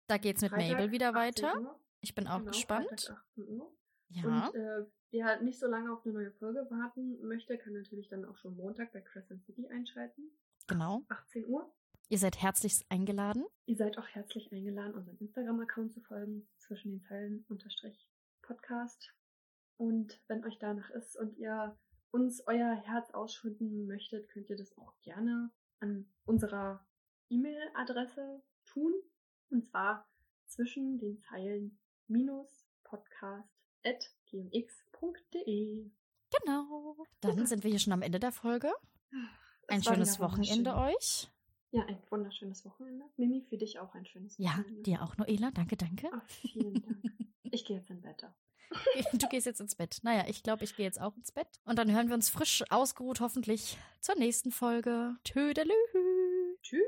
Da geht's mit Freitag, Mabel wieder 18 weiter. Ich bin auch Genau, gespannt. Freitag, 18 Uhr. Ja. Und äh, wer halt nicht so lange auf eine neue Folge warten möchte, kann natürlich dann auch schon Montag bei Crescent City einschalten. Genau. 18 Uhr. Ihr seid herzlichst eingeladen. Ihr seid auch herzlich eingeladen, unseren Instagram-Account zu folgen, zwischen den Zeilen unterstrich Podcast. Und wenn euch danach ist und ihr uns euer Herz ausschütten möchtet, könnt ihr das auch gerne an unserer E-Mail-Adresse tun. Und zwar zwischen den Zeilen minus podcast gmx.de. Genau. Dann sind wir hier schon am Ende der Folge. Ein schönes Wochenende euch. Ja, ein wunderschönes Wochenende. Mimi, für dich auch ein schönes Ja, Wochenende. dir auch, Noela. Danke, danke. Ach, vielen Dank. Ich gehe jetzt in Bett. Du gehst jetzt ins Bett. Naja, ich glaube, ich gehe jetzt auch ins Bett. Und dann hören wir uns frisch ausgeruht hoffentlich zur nächsten Folge. Tschüdelü. Tschüss.